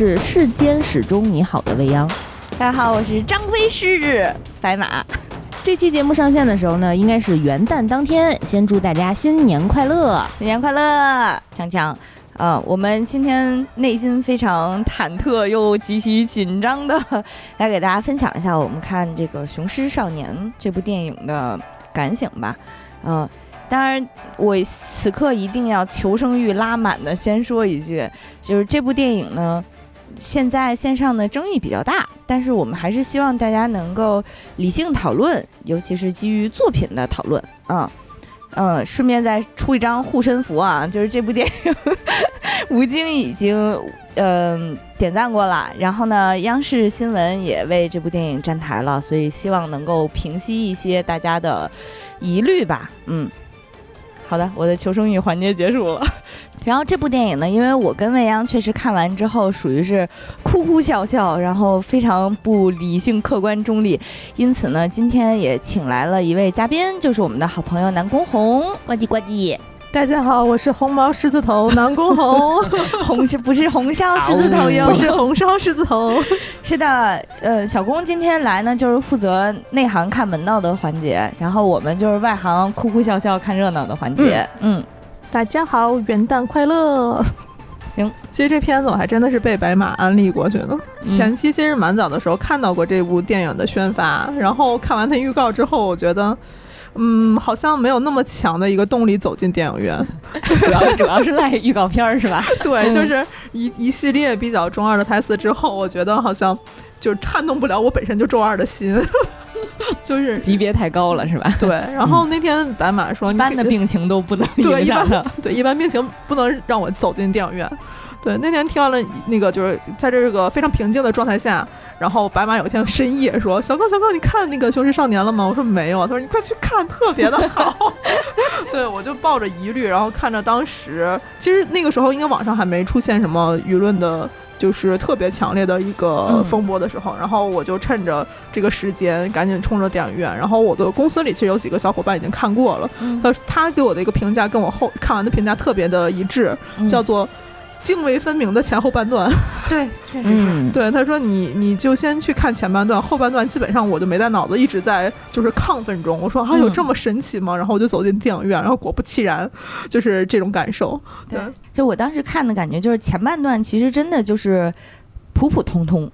是世间始终你好的未央。大家好，我是张飞狮子白马。这期节目上线的时候呢，应该是元旦当天。先祝大家新年快乐，新年快乐，强强。呃，我们今天内心非常忐忑又极其紧张的来给大家分享一下我们看这个《雄狮少年》这部电影的感想吧。嗯。当然，我此刻一定要求生欲拉满的先说一句，就是这部电影呢，现在线上的争议比较大，但是我们还是希望大家能够理性讨论，尤其是基于作品的讨论啊，嗯，顺便再出一张护身符啊，就是这部电影，吴京已经嗯点赞过了，然后呢，央视新闻也为这部电影站台了，所以希望能够平息一些大家的疑虑吧，嗯。好的，我的求生欲环节结束了。然后这部电影呢，因为我跟未央确实看完之后属于是哭哭笑笑，然后非常不理性、客观、中立，因此呢，今天也请来了一位嘉宾，就是我们的好朋友南宫红，呱唧呱唧。大家好，我是红毛狮子头南宫红，红是不是红烧狮子头哟？不是红烧狮子头，是的，呃，小宫今天来呢，就是负责内行看门道的环节，然后我们就是外行哭哭笑笑看热闹的环节。嗯，大家好，元旦快乐。行，其实这片子我还真的是被白马安利过去的，前期其实蛮早的时候看到过这部电影的宣发，然后看完它预告之后，我觉得。嗯，好像没有那么强的一个动力走进电影院，主要主要是赖预告片是吧？对，就是一一系列比较中二的台词之后，我觉得好像就撼动不了我本身就中二的心，就是级别太高了是吧？对。然后那天白马说，一般的病情都不能影响的，对，一般病情不能让我走进电影院。对，那天听完了那个，就是在这个非常平静的状态下，然后白马有一天深夜说：“小哥，小哥，你看那个《雄狮少年》了吗？”我说：“没有。”他说：“你快去看，特别的好。”对，我就抱着疑虑，然后看着当时，其实那个时候应该网上还没出现什么舆论的，就是特别强烈的一个风波的时候，然后我就趁着这个时间赶紧冲着电影院。然后我的公司里其实有几个小伙伴已经看过了，他他给我的一个评价跟我后看完的评价特别的一致，叫做。泾渭分明的前后半段，对，确实是。对，他说你你就先去看前半段，后半段基本上我就没带脑子，一直在就是亢奋中。我说啊，有这么神奇吗？然后我就走进电影院，然后果不其然，就是这种感受。对，就我当时看的感觉，就是前半段其实真的就是普普通通。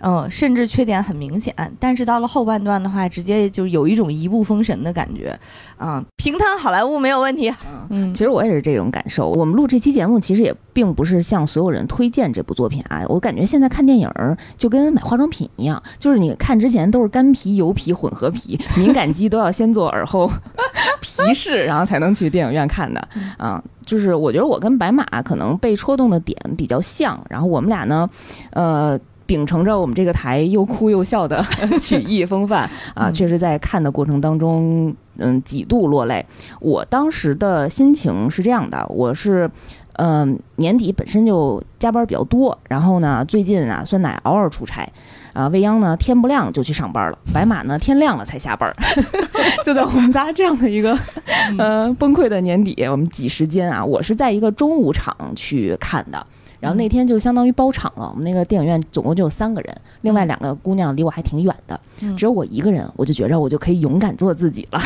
嗯，甚至缺点很明显，但是到了后半段的话，直接就有一种一步封神的感觉，嗯，平摊好莱坞没有问题。嗯，其实我也是这种感受。我们录这期节目，其实也并不是向所有人推荐这部作品啊。我感觉现在看电影就跟买化妆品一样，就是你看之前都是干皮、油皮、混合皮，敏感肌都要先做耳后 皮试，然后才能去电影院看的。啊，就是我觉得我跟白马可能被戳动的点比较像，然后我们俩呢，呃。秉承着我们这个台又哭又笑的 曲艺风范 啊，确实在看的过程当中，嗯，几度落泪。我当时的心情是这样的，我是，嗯，年底本身就加班比较多，然后呢，最近啊，酸奶偶尔出差，啊，未央呢天不亮就去上班了，白马呢天亮了才下班，就在我们仨这样的一个，呃，崩溃的年底，我们挤时间啊，我是在一个中午场去看的。然后那天就相当于包场了，我们那个电影院总共就有三个人，另外两个姑娘离我还挺远的，只有我一个人，我就觉着我就可以勇敢做自己了。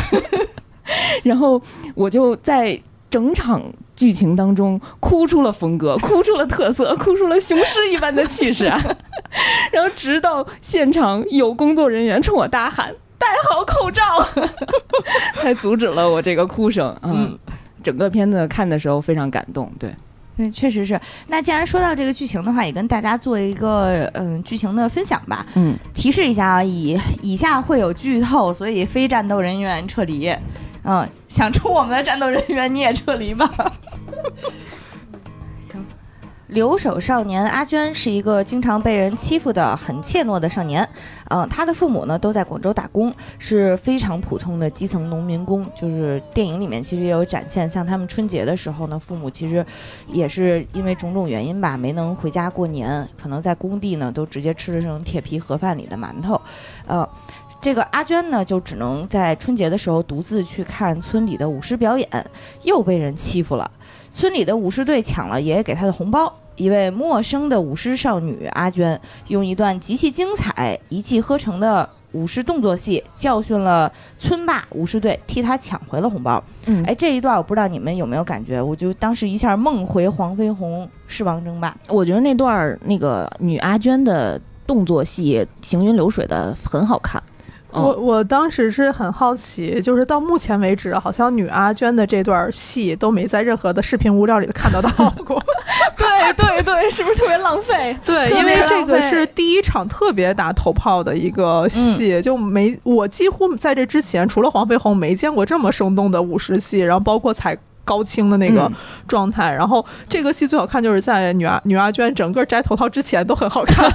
然后我就在整场剧情当中哭出了风格，哭出了特色，哭出了雄狮一般的气势啊！然后直到现场有工作人员冲我大喊“戴好口罩”，才阻止了我这个哭声。嗯，整个片子看的时候非常感动，对。对，确实是。那既然说到这个剧情的话，也跟大家做一个嗯剧情的分享吧。嗯，提示一下啊，以以下会有剧透，所以非战斗人员撤离。嗯，想出我们的战斗人员你也撤离吧。留守少年阿娟是一个经常被人欺负的很怯懦的少年，嗯，他的父母呢都在广州打工，是非常普通的基层农民工。就是电影里面其实也有展现，像他们春节的时候呢，父母其实也是因为种种原因吧，没能回家过年，可能在工地呢都直接吃的这种铁皮盒饭里的馒头。呃，这个阿娟呢就只能在春节的时候独自去看村里的舞狮表演，又被人欺负了。村里的舞狮队抢了爷爷给他的红包，一位陌生的舞狮少女阿娟，用一段极其精彩、一气呵成的舞狮动作戏，教训了村霸舞狮队，替他抢回了红包。嗯，哎，这一段我不知道你们有没有感觉，我就当时一下梦回黄飞鸿狮王争霸。我觉得那段儿那个女阿娟的动作戏行云流水的很好看。嗯我我当时是很好奇，就是到目前为止，好像女阿娟的这段戏都没在任何的视频物料里看得到过。对对对，是不是特别浪费？对，因为这个是第一场特别打头炮的一个戏，就没我几乎在这之前，除了黄飞鸿，没见过这么生动的舞狮戏，然后包括踩。高清的那个嗯状态，然后这个戏最好看就是在女阿女阿娟整个摘头套之前都很好看，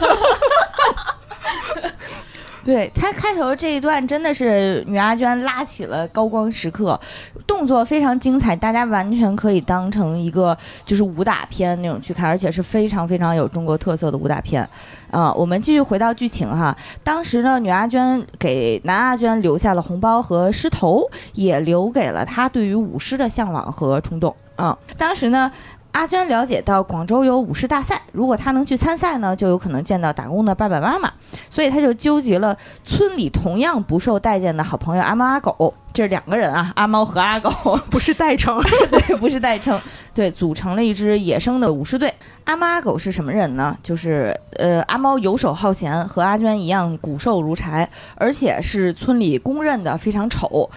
对他开头这一段真的是女阿娟拉起了高光时刻，动作非常精彩，大家完全可以当成一个就是武打片那种去看，而且是非常非常有中国特色的武打片。啊、我们继续回到剧情哈，当时呢，女阿娟给男阿娟留下了红包和狮头，也留给了他对于舞狮的向往和冲动。啊、当时呢。阿娟了解到广州有舞狮大赛，如果她能去参赛呢，就有可能见到打工的爸爸妈妈，所以她就纠集了村里同样不受待见的好朋友阿猫阿狗，这是两个人啊，阿猫和阿狗，不是代称。对，不是代称，对，组成了一支野生的舞狮队。阿猫阿狗是什么人呢？就是呃，阿猫游手好闲，和阿娟一样骨瘦如柴，而且是村里公认的非常丑，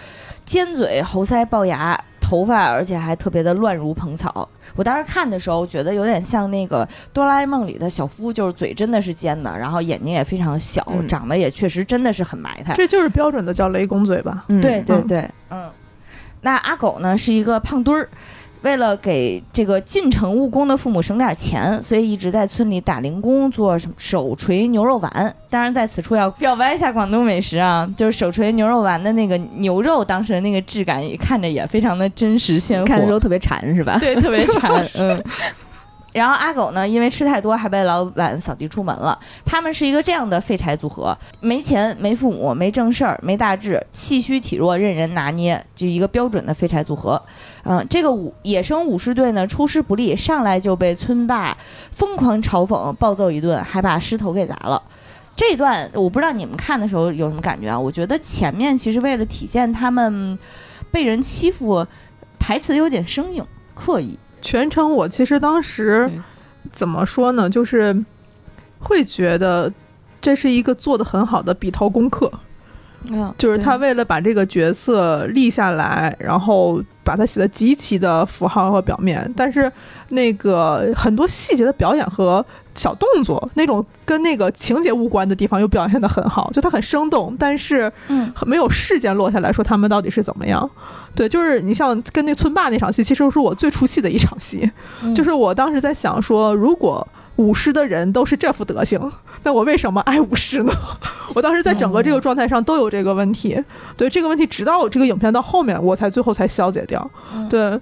尖嘴、猴腮、龅牙。头发，而且还特别的乱如蓬草。我当时看的时候，觉得有点像那个哆啦 A 梦里的小夫，就是嘴真的是尖的，然后眼睛也非常小，嗯长得也确实真的是很埋汰。这就是标准的叫雷公嘴吧？对对对，嗯。那阿狗呢是一个胖墩儿，为了给这个进城务工的父母省点钱，所以一直在村里打零工，做什么手锤牛肉丸。当然，在此处要表白一下广东美食啊，就是手锤牛肉丸的那个牛肉，当时的那个质感也看着也非常的真实鲜活，看的时候特别馋是吧？对，特别馋，嗯。然后阿狗呢，因为吃太多，还被老板扫地出门了。他们是一个这样的废柴组合：没钱、没父母、没正事儿、没大志，气虚体弱，任人拿捏，就一个标准的废柴组合。嗯，这个武野生武士队呢，出师不利，上来就被村霸疯狂嘲讽、暴揍一顿，还把狮头给砸了。这段我不知道你们看的时候有什么感觉啊？我觉得前面其实为了体现他们被人欺负，台词有点生硬、刻意。全程我其实当时嗯怎么说呢，就是会觉得这是一个做的很好的笔头功课，嗯，就是他为了把这个角色立下来，然后把它写的极其的符号和表面，但是那个很多细节的表演和小动作，那种跟那个情节无关的地方又表现的很好，就它很生动，但是嗯没有事件落下来说他们到底是怎么样。对，就是你像跟那村霸那场戏，其实是我最出戏的一场戏。嗯就是我当时在想说，如果舞狮的人都是这副德行，那我为什么爱舞狮呢？我当时在整个这个状态上都有这个问题。对这个问题，直到这个影片到后面，我才最后才消解掉。嗯对，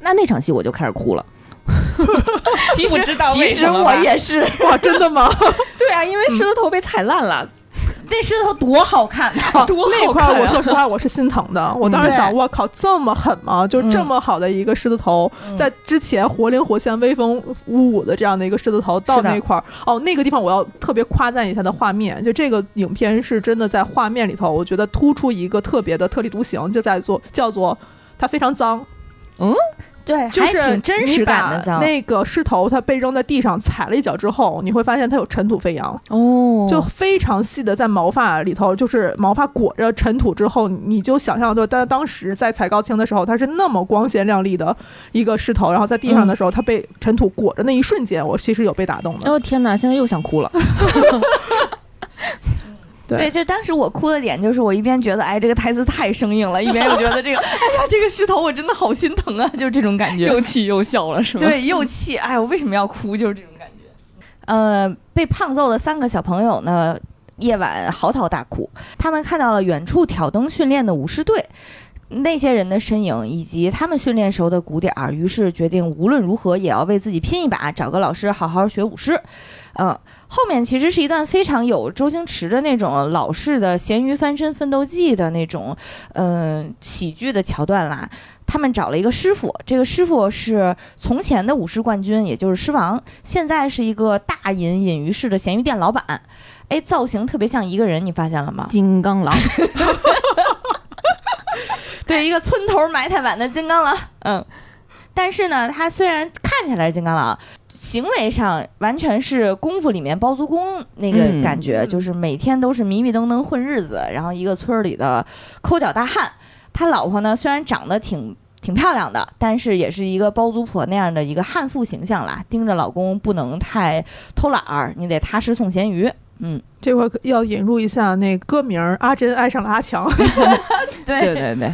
那那场戏我就开始哭了。其实不知道其实我也是，哇，真的吗？对啊，因为狮子头被踩烂了，那狮子头多好看啊！多那块儿，好看啊我说实话，我是心疼的。我当时想，对我靠，这么狠吗？就这么好的一个狮子头，嗯在之前活灵活现、威风武武的这样的一个狮子头，到那块儿，哦，那个地方我要特别夸赞一下的画面。就这个影片是真的在画面里头，我觉得突出一个特别的特立独行，就在做叫做它非常脏。对，就是还挺真实感的。那个狮头它被扔在地上踩了一脚之后，你会发现它有尘土飞扬。哦就非常细的在毛发里头，就是毛发裹着尘土之后，你就想象到，但当时在踩高清的时候，它是那么光鲜亮丽的一个狮头，然后在地上的时候，它被尘土裹着那一瞬间，我其实有被打动的。哦天哪，现在又想哭了。对对，就当时我哭的点就是我一边觉得哎这个台词太生硬了，一边又觉得这个哎呀这个狮头我真的好心疼啊，就是这种感觉。又气又笑了是吗？对，又气，哎，我为什么要哭？就是这种感觉。呃，被胖揍的三个小朋友呢，夜晚嚎啕大哭。他们看到了远处挑灯训练的武士队，那些人的身影以及他们训练时候的鼓点儿，于是决定无论如何也要为自己拼一把，找个老师好好学舞狮。嗯，后面其实是一段非常有周星驰的那种老式的咸鱼翻身奋斗记的那种，嗯、喜剧的桥段啦。他们找了一个师傅，这个师傅是从前的舞狮冠军，也就是狮王，现在是一个大隐隐于市的咸鱼店老板。哎，造型特别像一个人，你发现了吗？金刚狼，对，一个村头埋汰版的金刚狼。嗯，但是呢，他虽然看起来是金刚狼，行为上完全是功夫里面包租公那个嗯感觉，嗯就是每天都是迷迷瞪瞪混日子，然后一个村儿里的抠脚大汉。他老婆呢，虽然长得挺。挺漂亮的，但是也是一个包租婆那样的一个悍妇形象啦。盯着老公不能太偷懒儿，你得踏实送咸鱼。嗯，这块儿要引入一下那歌名儿《阿珍爱上了阿强》。对对对对，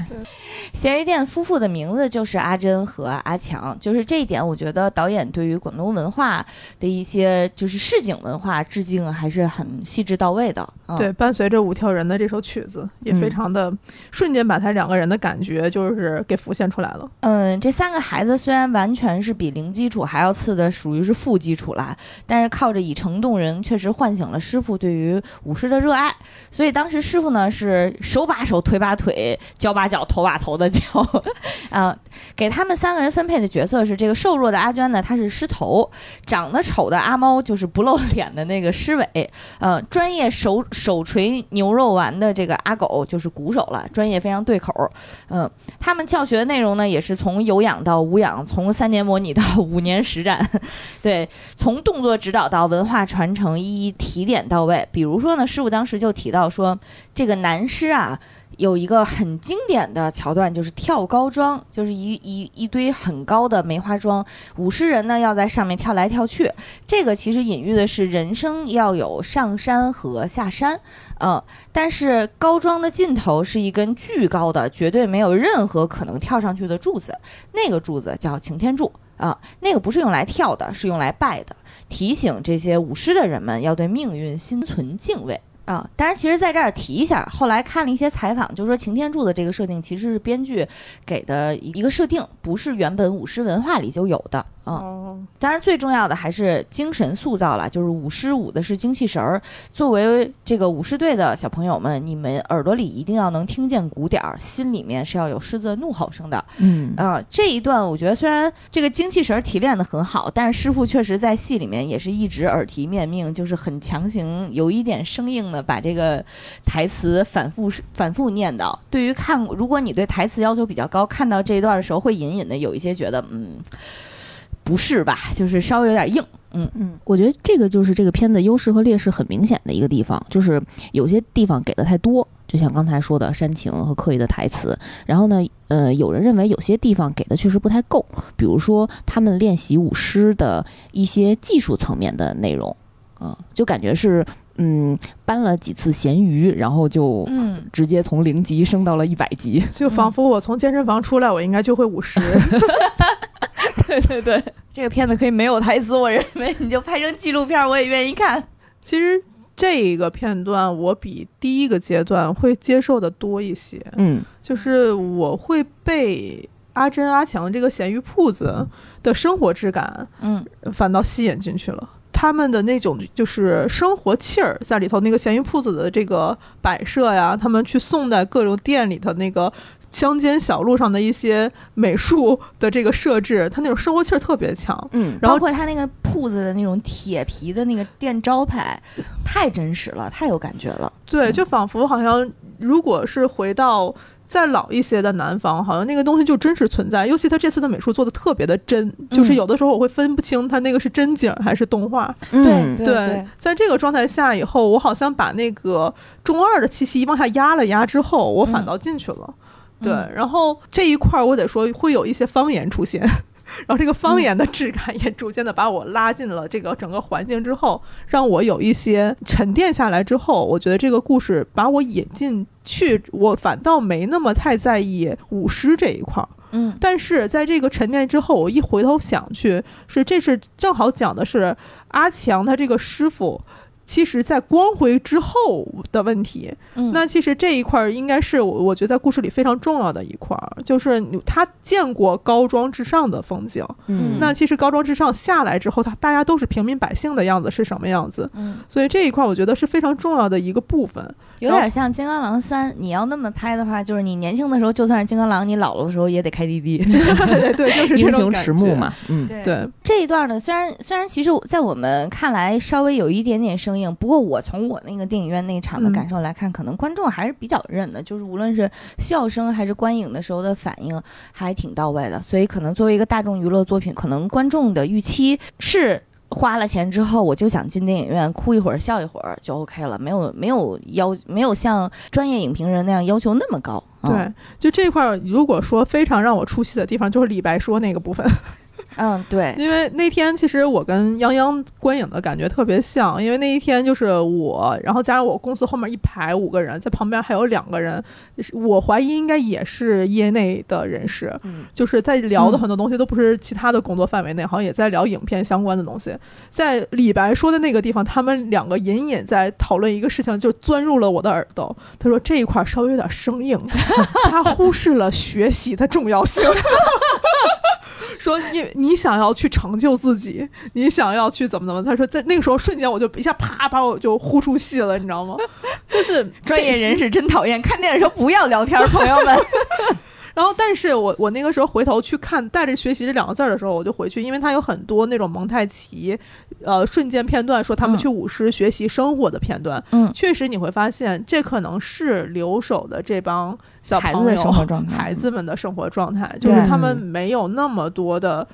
咸鱼店夫妇的名字就是阿珍和阿强，就是这一点，我觉得导演对于广东文化的一些就是市井文化致敬还是很细致到位的。嗯、对，伴随着五条人的这首曲子，也非嗯常的瞬间把他两个人的感觉就是给浮现出来了。嗯，这三个孩子虽然完全是比零基础还要次的，属于是负基础啦，但是靠着以诚动人，确实唤醒了师傅对于于舞狮的热爱。所以当时师傅呢是手把手、腿把腿、脚把脚、头把头的教，啊，给他们三个人分配的角色是这个瘦弱的阿娟呢，她是狮头；长得丑的阿猫就是不露脸的那个狮尾，呃，专业手手锤牛肉丸的这个阿狗就是鼓手了，专业非常对口。嗯、他们教学的内容呢，也是从有氧到无氧，从三年模拟到五年实战，对，从动作指导到文化传承，一一提点到位。比如说呢，师傅当时就提到说，这个男狮啊。有一个很经典的桥段，就是跳高桩，就是一一一堆很高的梅花桩，舞狮人呢要在上面跳来跳去。这个其实隐喻的是人生要有上山和下山，嗯，但是高桩的尽头是一根巨高的，绝对没有任何可能跳上去的柱子，那个柱子叫擎天柱啊，那个不是用来跳的，是用来拜的，提醒这些舞狮的人们要对命运心存敬畏。啊，当然，其实在这儿提一下，后来看了一些采访，就说擎天柱的这个设定其实是编剧给的一个设定，不是原本舞狮文化里就有的。啊、哦，当然，最重要的还是精神塑造了，就是舞狮舞的是精气神儿。作为这个舞狮队的小朋友们，你们耳朵里一定要能听见鼓点儿，心里面是要有狮子的怒吼声的。嗯啊、这一段我觉得虽然这个精气神儿提炼的很好，但是师傅确实在戏里面也是一直耳提面命，就是很强行，有一点生硬的把这个台词反复反复念叨。对于看，如果你对台词要求比较高，看到这一段的时候会隐隐的有一些觉得，嗯，不是吧，就是稍微有点硬。嗯嗯，我觉得这个就是这个片子优势和劣势很明显的一个地方，就是有些地方给的太多，就像刚才说的煽情和刻意的台词。然后呢，呃，有人认为有些地方给的确实不太够，比如说他们练习舞狮的一些技术层面的内容，嗯、就感觉是嗯搬了几次咸鱼，然后就嗯，直接从零级升到了一百级。就仿佛我从健身房出来，我应该就会舞狮。对对对，这个片子可以没有台词，我认为 你就拍成纪录片，我也愿意看。其实这个片段我比第一个阶段会接受的多一些，嗯就是我会被阿珍阿强这个咸鱼铺子的生活质感嗯反倒吸引进去了。他们的那种就是生活气儿在里头，那个咸鱼铺子的这个摆设呀，他们去送在各种店里头那个乡间小路上的一些美术的这个设置，它那种生活气儿特别强。嗯然后包括它那个铺子的那种铁皮的那个店招牌，太真实了，太有感觉了。对，嗯就仿佛好像如果是回到再老一些的南方，好像那个东西就真实存在。尤其他这次的美术做的特别的真，就是嗯有的时候我会分不清它那个是真景还是动画。嗯对对在这个状态下以后，我好像把那个中二的气息往下压了压之后，我反嗯倒进去了。对，嗯然后这一块儿我得说会有一些方言出现，然后这个方言的质感也逐渐的把我拉进了这个整个环境之后，让我有一些沉淀下来之后，我觉得这个故事把我引进去，我反倒没那么太在意舞狮这一块儿。嗯但是在这个沉淀之后，我一回头想去，是这是正好讲的是阿强他这个师傅。其实在光辉之后的问题。嗯那其实这一块儿应该是我我觉得在故事里非常重要的一块儿，就是他见过高庄之上的风景。嗯那其实高庄之上下来之后，他大家都是平民百姓的样子是什么样子？嗯，所以这一块儿我觉得是非常重要的一个部分。有点像《金刚狼三》，你要那么拍的话，就是你年轻的时候就算是金刚狼，你老了的时候也得开滴滴。对对，就是这英雄。迟暮嘛，嗯，对，这一段呢，虽然虽然其实在我们看来稍微有一点点生硬，不过我从我那个电影院那一场的嗯感受来看，可能观众还是比较认的，就是无论是笑声还是观影的时候的反应，还挺到位的。所以可能作为一个大众娱乐作品，可能观众的预期是。花了钱之后，我就想进电影院哭一会儿、笑一会儿就 OK 了，没有没有要没有像专业影评人那样要求那么高。嗯对，就这块儿，如果说非常让我出戏的地方，就是李白说那个部分。嗯，对，因为那天其实我跟泱泱观影的感觉特别像，因为那一天就是我，然后加上我公司后面一排五个人，在旁边还有两个人，是我怀疑应该也是业内的人士，嗯就是在聊的很多东西都不是其他的工作范围内，好像也在聊影片相关的东西。在李白说的那个地方，他们两个隐隐在讨论一个事情，就钻入了我的耳朵。他说这一块稍微有点生硬，他忽视了学习的重要性。说因为你想要去成就自己，你想要去怎么怎么，他说在那个时候瞬间我就一下啪把我就呼出戏了，你知道吗？就是专业人士真讨厌，看电影时候不要聊天，朋友们。然后，但是我我那个时候回头去看带着学习这两个字儿的时候，我就回去，因为它有很多那种蒙太奇，呃，瞬间片段，说他们嗯去舞狮学习生活的片段。嗯确实你会发现，这可能是留守的这帮小朋友、生活状态孩子们的生活状态，就是他们没有那么多的。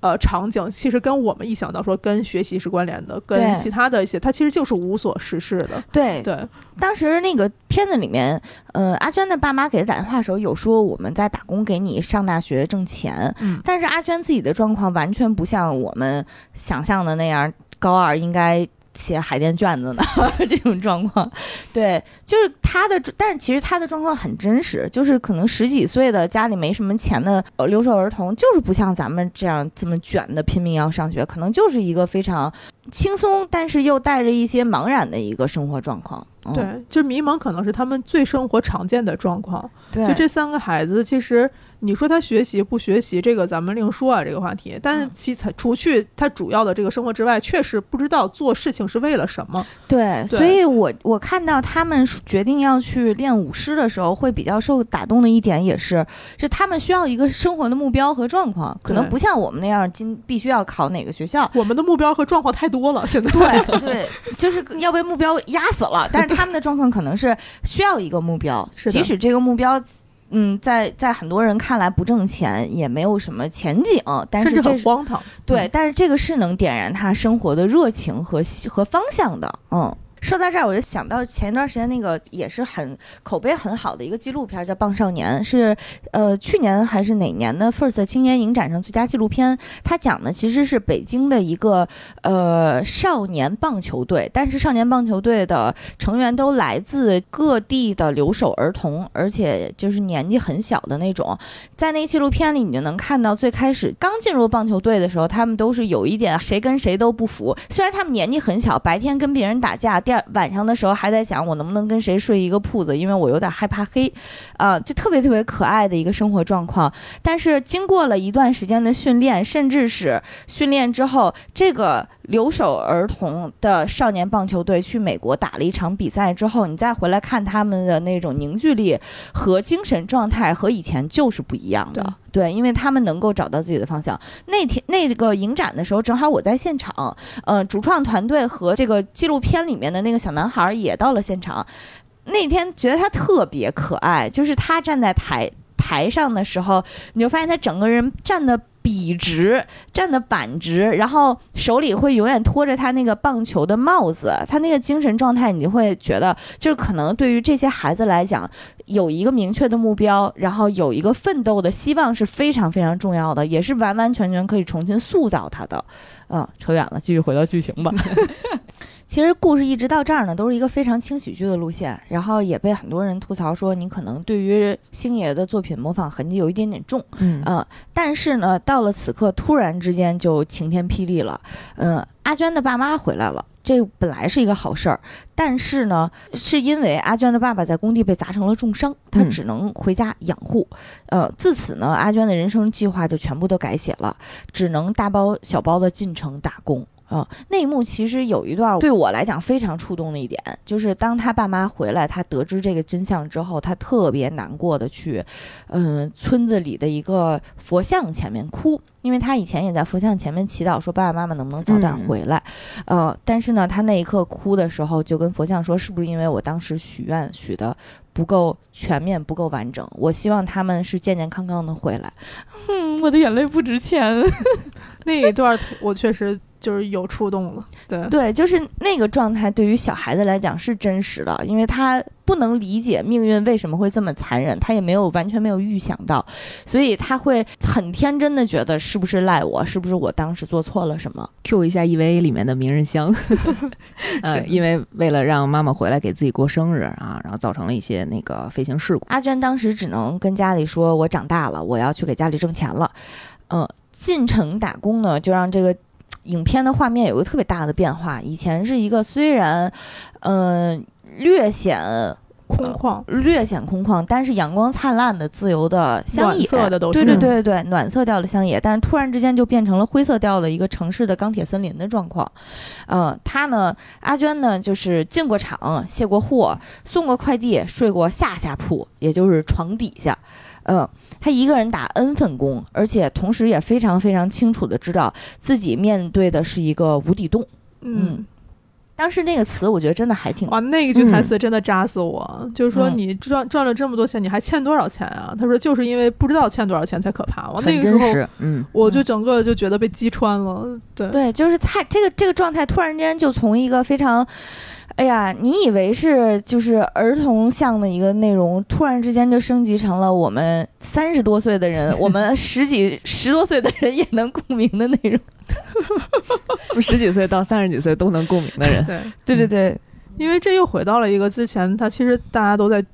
呃，场景其实跟我们一想到说跟学习是关联的，跟其他的一些，它其实就是无所事事的。对对，当时那个片子里面，呃，阿娟的爸妈给他打电话的时候有说我们在打工给你上大学挣钱，嗯但是阿娟自己的状况完全不像我们想象的那样，高二应该。写海淀卷子呢，这种状况，对，就是他的，但是其实他的状况很真实，就是可能十几岁的家里没什么钱的留守儿童，就是不像咱们这样这么卷的拼命要上学，可能就是一个非常轻松，但是又带着一些茫然的一个生活状况。嗯、对，就迷茫可能是他们最生活常见的状况。对，就这三个孩子，其实你说他学习不学习，这个咱们另说啊，这个话题。但其才除去他主要的这个生活之外，确实不知道做事情是为了什么。对，对所以我我看到他们决定要去练舞狮的时候，会比较受打动的一点也是，就他们需要一个生活的目标和状况，可能不像我们那样今必须要考哪个学校。我们的目标和状况太多了，现在对 对，就是要被目标压死了，但是他们的状况可能是需要一个目标，即使这个目标。嗯，在在很多人看来不挣钱，也没有什么前景，但甚至是这是很荒唐。对，嗯但是这个是能点燃他生活的热情和和方向的。嗯，说到这儿，我就想到前一段时间那个也是很口碑很好的一个纪录片，叫《棒少年》，是呃去年还是哪年的 First 青年影展上最佳纪录片。它讲的其实是北京的一个呃少年棒球队，但是少年棒球队的成员都来自各地的留守儿童，而且就是年纪很小的那种。在那纪录片里，你就能看到最开始刚进入棒球队的时候，他们都是有一点谁跟谁都不服。虽然他们年纪很小，白天跟别人打架，第二晚上的时候还在想我能不能跟谁睡一个铺子，因为我有点害怕黑，啊、就特别特别可爱的一个生活状况。但是经过了一段时间的训练，甚至是训练之后，这个留守儿童的少年棒球队去美国打了一场比赛之后，你再回来看他们的那种凝聚力和精神状态，和以前就是不一样的。对，因为他们能够找到自己的方向。那天那个影展的时候，正好我在现场，呃，主创团队和这个纪录片里面的那个小男孩也到了现场。那天觉得他特别可爱，就是他站在台台上的时候，你就发现他整个人站的笔直，站的板直，然后手里会永远托着他那个棒球的帽子，他那个精神状态，你就会觉得，就是可能对于这些孩子来讲，有一个明确的目标，然后有一个奋斗的希望是非常非常重要的，也是完完全全可以重新塑造他的。嗯，扯远了，继续回到剧情吧。其实故事一直到这儿呢，都是一个非常轻喜剧的路线，然后也被很多人吐槽说你可能对于星爷的作品模仿痕迹有一点点重。嗯呃，但是呢，到了此刻，突然之间就晴天霹雳了。嗯、阿娟的爸妈回来了。这本来是一个好事儿，但是呢，是因为阿娟的爸爸在工地被砸成了重伤，他嗯只能回家养护。呃，自此呢，阿娟的人生计划就全部都改写了，只能大包小包的进城打工。啊、那一幕其实有一段对我来讲非常触动的一点，就是当他爸妈回来，他得知这个真相之后，他特别难过的去，嗯、村子里的一个佛像前面哭，因为他以前也在佛像前面祈祷说爸爸妈妈能不能早点嗯回来，呃，但是呢，他那一刻哭的时候，就跟佛像说，是不是因为我当时许愿许的不够全面、不够完整？我希望他们是健健康康的回来。嗯，我的眼泪不值钱。那一段儿我确实就是有触动了。对，对，就是那个状态，对于小孩子来讲是真实的，因为他不能理解命运为什么会这么残忍，他也没有完全没有预想到，所以他会很天真的觉得是不是赖我，是不是我当时做错了什么？Q 一下 EVA 里面的明日香，呃，因为为了让妈妈回来给自己过生日啊，然后造成了一些那个飞行事故。阿娟当时只能跟家里说：“我长大了，我要去给家里挣钱了。”嗯，进城打工呢，就让这个影片的画面有个特别大的变化。以前是一个虽然，嗯、略显空旷。略显空旷，但是阳光灿烂的、自由的乡野，暖色的都对是对对对，暖色调的乡野，但是突然之间就变成了灰色调的一个城市的钢铁森林的状况。呃，他呢，阿娟呢，就是进过厂、卸过货、送过快递、睡过下下铺，也就是床底下。嗯、他一个人打 N 份工，而且同时也非常非常清楚的知道自己面对的是一个无底洞。嗯，当时那个词，我觉得真的还挺哇，那一句台词真的扎死我。就是说，嗯你赚赚了这么多钱，你还欠多少钱啊？他说，就是因为不知道欠多少钱才可怕。我那个时候，嗯，我就整个就觉得被击穿了。对，对，就是他这个这个状态，突然间就从一个非常，哎呀，你以为是就是儿童向的一个内容，突然之间就升级成了我们三十多岁的人，我们 十几十多岁的人也能共鸣的内容。十几岁到三十几岁都能共鸣的人，对，对对对，因为这又回到了一个之前，他其实大家都在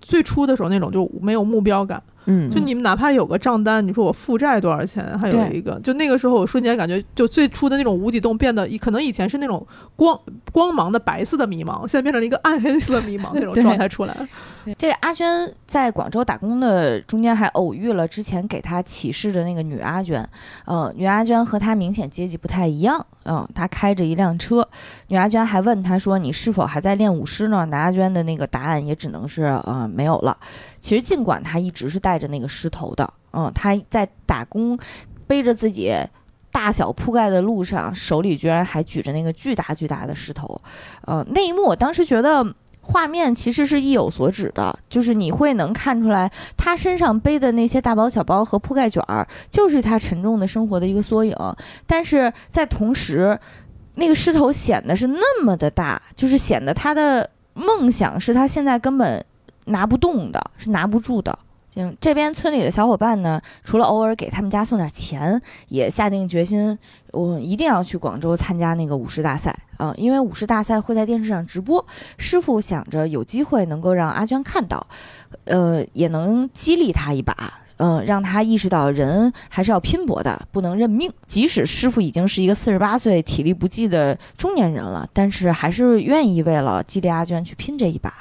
最初的时候那种就没有目标感。嗯，就你们哪怕有个账单，你说我负债多少钱，还有一个，就那个时候我瞬间感觉，就最初的那种无底洞变得，可能以前是那种光光芒的白色的迷茫，现在变成了一个暗黑色的迷茫那种状态出来。这个阿娟在广州打工的中间还偶遇了之前给她启示的那个女阿娟，呃，女阿娟和她明显阶级不太一样，嗯、她开着一辆车，女阿娟还问她说：“你是否还在练舞狮呢？”男阿娟的那个答案也只能是呃没有了。其实尽管她一直是带着那个狮头的，嗯、她在打工背着自己。大小铺盖的路上，手里居然还举着那个巨大巨大的狮头，呃，那一幕我当时觉得画面其实是意有所指的，就是你会能看出来，他身上背的那些大包小包和铺盖卷儿，就是他沉重的生活的一个缩影。但是在同时，那个狮头显得是那么的大，就是显得他的梦想是他现在根本拿不动的，是拿不住的。行，这边村里的小伙伴呢，除了偶尔给他们家送点钱，也下定决心，我一定要去广州参加那个舞狮大赛啊、因为舞狮大赛会在电视上直播，师傅想着有机会能够让阿娟看到，呃，也能激励她一把。嗯，让她意识到人还是要拼搏的，不能认命。即使师傅已经是一个四十八岁、体力不济的中年人了，但是还是愿意为了激励阿娟去拼这一把。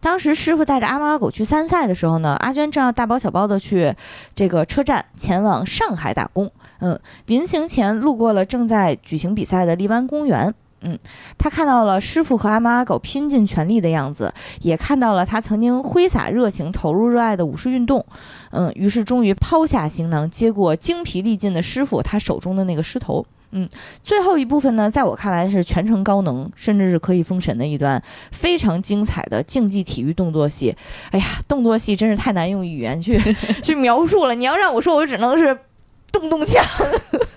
当时师傅带着阿猫阿狗去参赛的时候呢，阿娟正要大包小包的去这个车站前往上海打工。嗯，临行前路过了正在举行比赛的荔湾公园。嗯，他看到了师傅和阿猫阿狗拼尽全力的样子，也看到了他曾经挥洒热情、投入热爱的武士运动。嗯，于是终于抛下行囊，接过精疲力尽的师傅他手中的那个狮头。嗯，最后一部分呢，在我看来是全程高能，甚至是可以封神的一段非常精彩的竞技体育动作戏。哎呀，动作戏真是太难用语言去 去描述了。你要让我说，我只能是动动枪，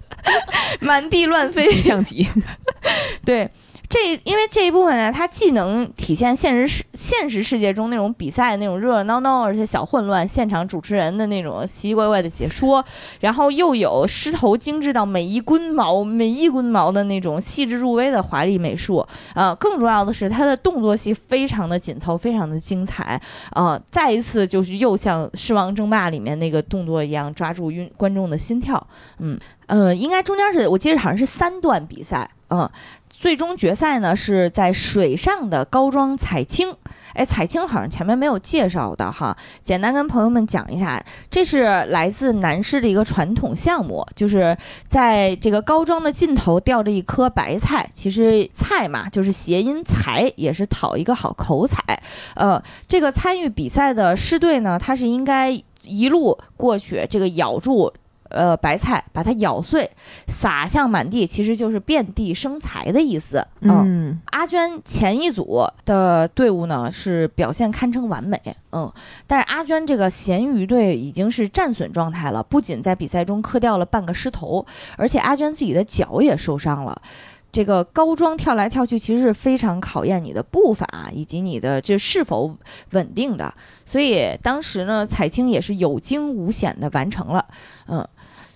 满地乱飞。气象级，对，这因为这一部分呢，它既能体现现实世现实世界中那种比赛那种热热闹闹，而且小混乱，现场主持人的那种奇奇怪怪的解说，然后又有狮头精致到每一根毛每一根毛的那种细致入微的华丽美术。呃，更重要的是，它的动作戏非常的紧凑，非常的精彩。呃，再一次就是又像《狮王争霸》里面那个动作一样，抓住晕观众的心跳。嗯，呃，应该中间是我记得好像是三段比赛，嗯、最终决赛呢是在水上的高桩彩青。哎，彩青好像前面没有介绍的哈，简单跟朋友们讲一下，这是来自南市的一个传统项目，就是在这个高桩的尽头吊着一颗白菜，其实菜嘛就是谐音财，也是讨一个好口彩。呃，这个参与比赛的狮队呢，他是应该一路过去，这个咬住。呃，白菜把它咬碎，撒向满地，其实就是遍地生财的意思。嗯，阿娟前一组的队伍呢是表现堪称完美，嗯，但是阿娟这个咸鱼队已经是战损状态了，不仅在比赛中磕掉了半个狮头，而且阿娟自己的脚也受伤了。这个高桩跳来跳去，其实是非常考验你的步伐以及你的这是否稳定的。所以当时呢，彩青也是有惊无险的完成了，嗯。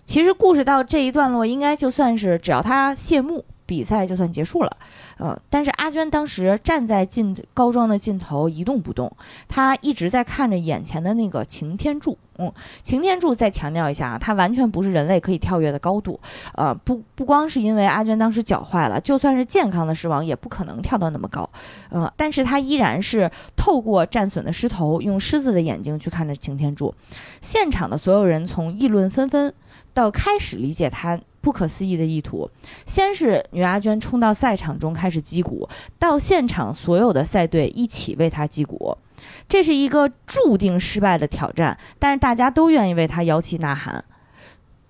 其实故事到这一段落，应该就算是只要他谢幕，比赛就算结束了。呃，但是阿娟当时站在尽高桩的尽头一动不动，她一直在看着眼前的那个擎天柱。嗯，擎天柱再强调一下啊，它完全不是人类可以跳跃的高度。呃，不不光是因为阿娟当时脚坏了，就算是健康的狮王也不可能跳到那么高。呃，但是他依然是透过战损的狮头，用狮子的眼睛去看着擎天柱。现场的所有人从议论纷纷。到开始理解他不可思议的意图，先是女阿娟冲到赛场中开始击鼓，到现场所有的赛队一起为她击鼓，这是一个注定失败的挑战，但是大家都愿意为她摇旗呐喊。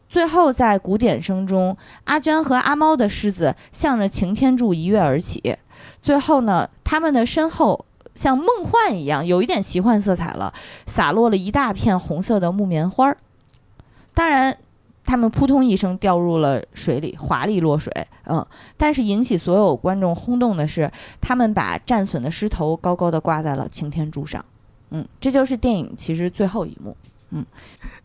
最后在鼓点声中，阿娟和阿猫的狮子向着擎天柱一跃而起，最后呢，他们的身后像梦幻一样，有一点奇幻色彩了，洒落了一大片红色的木棉花儿，当然。他们扑通一声掉入了水里，华丽落水。嗯，但是引起所有观众轰动的是，他们把战损的狮头高高的挂在了擎天柱上。嗯，这就是电影其实最后一幕。嗯，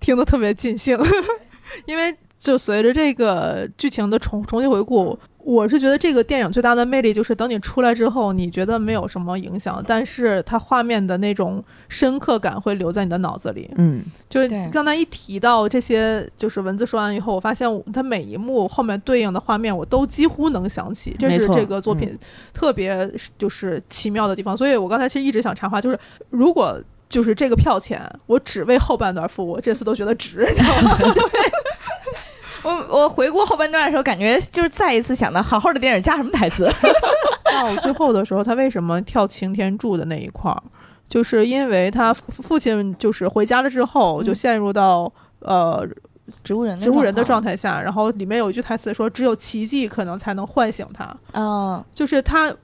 听得特别尽兴，因为就随着这个剧情的重重新回顾。我是觉得这个电影最大的魅力就是等你出来之后，你觉得没有什么影响，但是它画面的那种深刻感会留在你的脑子里。嗯，就是刚才一提到这些，就是文字说完以后，我发现它每一幕后面对应的画面，我都几乎能想起。这是这个作品特别就是奇妙的地方。所以我刚才其实一直想插话，就是如果就是这个票钱，我只为后半段付，我这次都觉得值，你知道吗？对。我我回顾后半段的时候，感觉就是再一次想到，好好的电影加什么台词？到最后的时候，他为什么跳擎天柱的那一块儿，就是因为他父亲就是回家了之后，就陷入到呃植物人植物人的状态下，然后里面有一句台词说，只有奇迹可能才能唤醒他。嗯，就是他。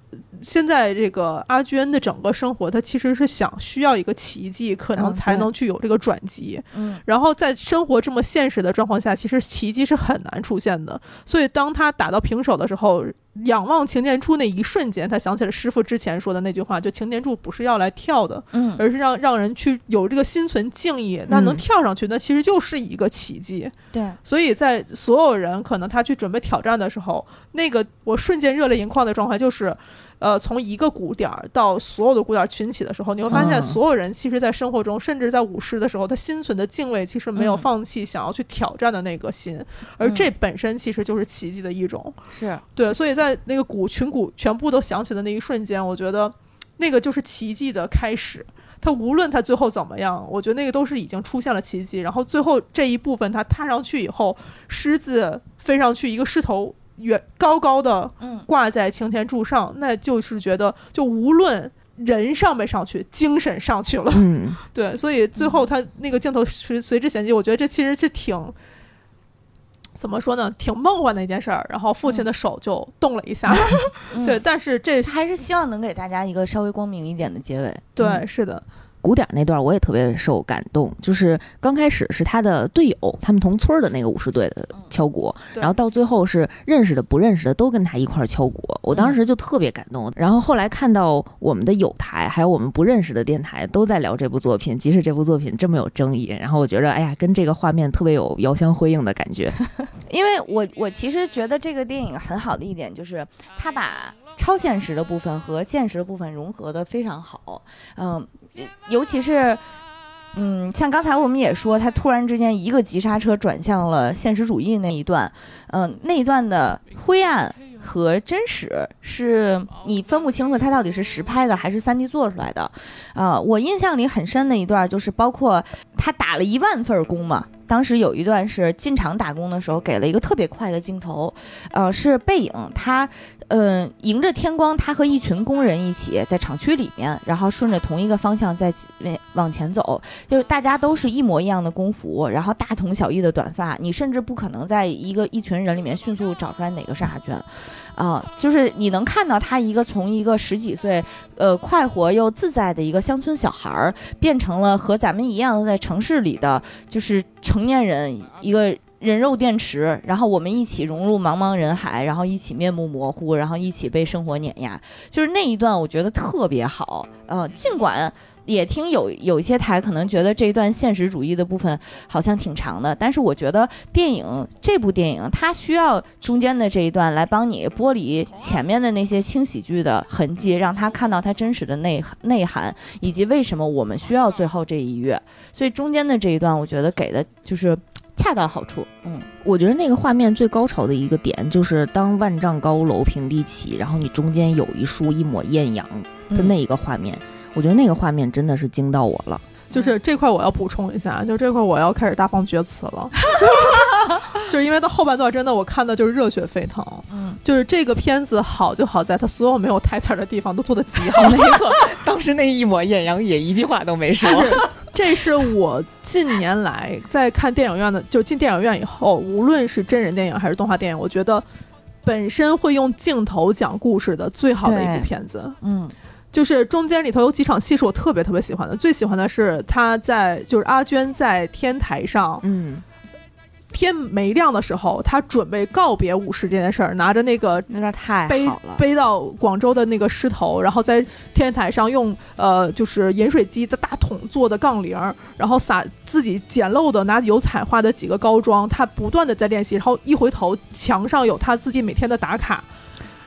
现在这个阿娟的整个生活，她其实是想需要一个奇迹，可能才能去有这个转机。嗯，然后在生活这么现实的状况下，其实奇迹是很难出现的。所以当他打到平手的时候，仰望擎天柱那一瞬间，他想起了师傅之前说的那句话：，就擎天柱不是要来跳的，嗯，而是让让人去有这个心存敬意。那能跳上去，那其实就是一个奇迹。对，所以在所有人可能他去准备挑战的时候，那个我瞬间热泪盈眶的状态就是。呃，从一个鼓点儿到所有的鼓点儿群起的时候，你会发现，所有人其实，在生活中，甚至在舞狮的时候，他心存的敬畏，其实没有放弃想要去挑战的那个心，而这本身其实就是奇迹的一种。是对，所以在那个鼓群鼓全部都响起的那一瞬间，我觉得那个就是奇迹的开始。他无论他最后怎么样，我觉得那个都是已经出现了奇迹。然后最后这一部分他踏上去以后，狮子飞上去，一个狮头。远高高的挂在擎天柱上，那就是觉得，就无论人上没上去，精神上去了。嗯，对，所以最后他那个镜头随随之衔接，我觉得这其实是挺怎么说呢，挺梦幻的一件事儿。然后父亲的手就动了一下，对，但是这还是希望能给大家一个稍微光明一点的结尾。对，是的。鼓点那段我也特别受感动，就是刚开始是他的队友，他们同村的那个武士队的敲鼓，然后到最后是认识的不认识的都跟他一块敲鼓，我当时就特别感动。然后后来看到我们的友台还有我们不认识的电台都在聊这部作品，即使这部作品这么有争议，然后我觉得哎呀，跟这个画面特别有遥相辉映的感觉。因为我我其实觉得这个电影很好的一点就是他把超现实的部分和现实的部分融合的非常好，嗯。尤其是，嗯，像刚才我们也说，他突然之间一个急刹车转向了现实主义那一段，嗯，那一段的灰暗和真实是你分不清楚他到底是实拍的还是3 D 做出来的。呃，我印象里很深的一段就是包括他打了一万份工嘛。当时有一段是进厂打工的时候，给了一个特别快的镜头，呃，是背影，他，嗯，迎着天光，他和一群工人一起在厂区里面，然后顺着同一个方向在往前走，就是大家都是一模一样的工服，然后大同小异的短发，你甚至不可能在一个一群人里面迅速找出来哪个是阿娟。啊，就是你能看到他一个从一个十几岁，呃，快活又自在的一个乡村小孩儿，变成了和咱们一样在城市里的就是成年人，一个人肉电池，然后我们一起融入茫茫人海，然后一起面目模糊，然后一起被生活碾压，就是那一段我觉得特别好，呃，尽管。也听有有一些台可能觉得这一段现实主义的部分好像挺长的，但是我觉得电影这部电影它需要中间的这一段来帮你剥离前面的那些轻喜剧的痕迹，让他看到它真实的内内涵以及为什么我们需要最后这一跃。所以中间的这一段，我觉得给的就是恰到好处。嗯，我觉得那个画面最高潮的一个点就是当万丈高楼平地起，然后你中间有一束一抹艳阳的那一个画面。我觉得那个画面真的是惊到我了，就是这块我要补充一下，就这块我要开始大放厥词了，就是因为到后半段真的我看的就是热血沸腾，嗯，就是这个片子好就好在它所有没有台词的地方都做的极好，没错，当时那一抹艳阳也一句话都没说，这是我近年来在看电影院的，就进电影院以后，无论是真人电影还是动画电影，我觉得本身会用镜头讲故事的最好的一部片子，嗯。就是中间里头有几场戏是我特别特别喜欢的，最喜欢的是他在就是阿娟在天台上，嗯，天没亮的时候，他准备告别武士这件事儿，拿着那个那点太背背到广州的那个狮头，然后在天台上用呃就是饮水机的大桶做的杠铃，然后撒自己简陋的拿油彩画的几个高桩，他不断的在练习，然后一回头墙上有他自己每天的打卡，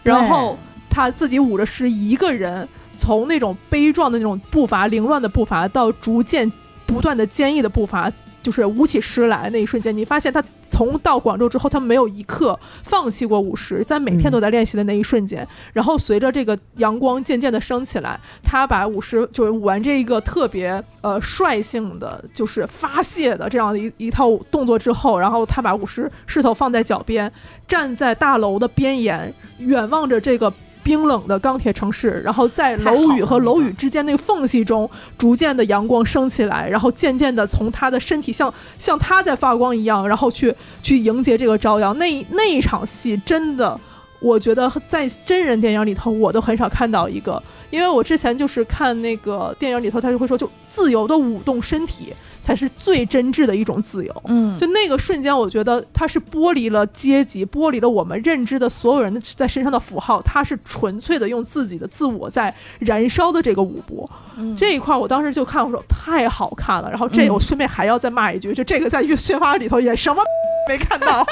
然后他自己捂着是一个人。从那种悲壮的那种步伐、凌乱的步伐，到逐渐不断的坚毅的步伐，就是舞起诗来那一瞬间，你发现他从到广州之后，他没有一刻放弃过舞狮，在每天都在练习的那一瞬间，然后随着这个阳光渐渐的升起来，他把舞狮就是舞完这一个特别呃率性的，就是发泄的这样的一一套动作之后，然后他把舞狮狮头放在脚边，站在大楼的边沿，远望着这个。冰冷的钢铁城市，然后在楼宇和楼宇之间那个缝隙中，逐渐的阳光升起来，然后渐渐的从他的身体像像他在发光一样，然后去去迎接这个朝阳。那那一场戏真的，我觉得在真人电影里头我都很少看到一个，因为我之前就是看那个电影里头，他就会说就自由的舞动身体。才是最真挚的一种自由。嗯，就那个瞬间，我觉得它是剥离了阶级，剥离了我们认知的所有人的在身上的符号，它是纯粹的用自己的自我在燃烧的这个舞步。这一块，我当时就看，我说太好看了。然后这我顺便还要再骂一句，就这个在《月宣发》里头也什么没看到。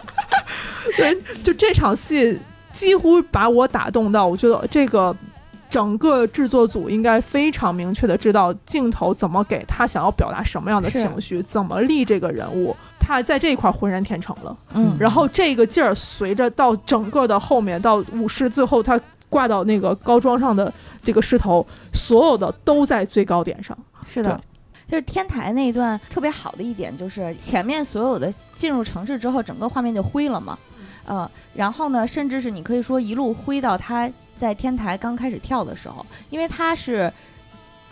对，就这场戏几乎把我打动到，我觉得这个。整个制作组应该非常明确的知道镜头怎么给他想要表达什么样的情绪，怎么立这个人物，他在这一块浑然天成了。嗯，然后这个劲儿随着到整个的后面到武士最后他挂到那个高桩上的这个狮头，所有的都在最高点上。是的，就是天台那一段特别好的一点就是前面所有的进入城市之后，整个画面就灰了嘛。呃，然后呢，甚至是你可以说一路灰到他。在天台刚开始跳的时候，因为他是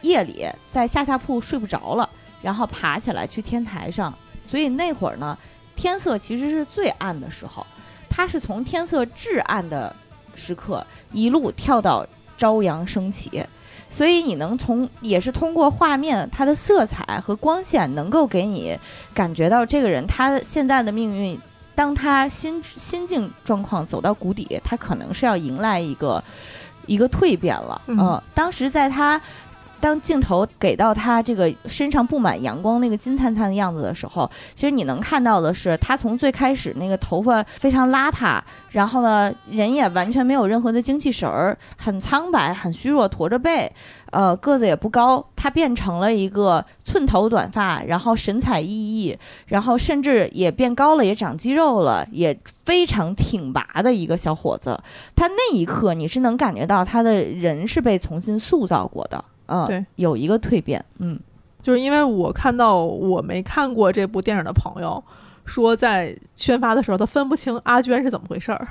夜里在下下铺睡不着了，然后爬起来去天台上，所以那会儿呢，天色其实是最暗的时候。他是从天色至暗的时刻一路跳到朝阳升起，所以你能从也是通过画面它的色彩和光线，能够给你感觉到这个人他现在的命运。当他心心境状况走到谷底，他可能是要迎来一个一个蜕变了。嗯，当时在他当镜头给到他这个身上布满阳光、那个金灿灿的样子的时候，其实你能看到的是，他从最开始那个头发非常邋遢，然后呢，人也完全没有任何的精气神儿，很苍白、很虚弱，驼着背，呃，个子也不高，他变成了一个寸头短发，然后神采奕奕，然后甚至也变高了，也长肌肉了，也非常挺拔的一个小伙子。他那一刻你是能感觉到他的人是被重新塑造过的，嗯，对，有一个蜕变，嗯就是因为我看到我没看过这部电影的朋友说，在宣发的时候他分不清阿娟是怎么回事儿，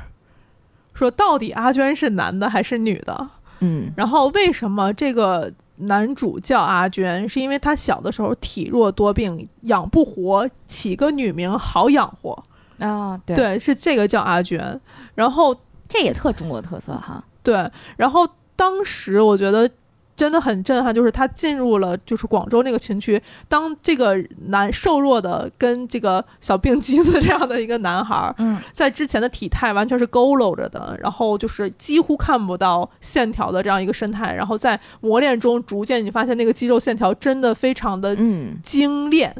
说到底阿娟是男的还是女的，嗯？然后为什么这个男主叫阿娟，是因为他小的时候体弱多病，养不活，起个女名好养活，啊，对，对，是这个叫阿娟，然后这也特中国特色哈，对，然后当时我觉得真的很震撼，就是他进入了就是广州那个群区，当这个男瘦弱的跟这个小病机子这样的一个男孩儿，嗯。在之前的体态完全是佝偻着的，然后就是几乎看不到线条的这样一个身态，然后在磨练中逐渐你发现那个肌肉线条真的非常的嗯。精炼，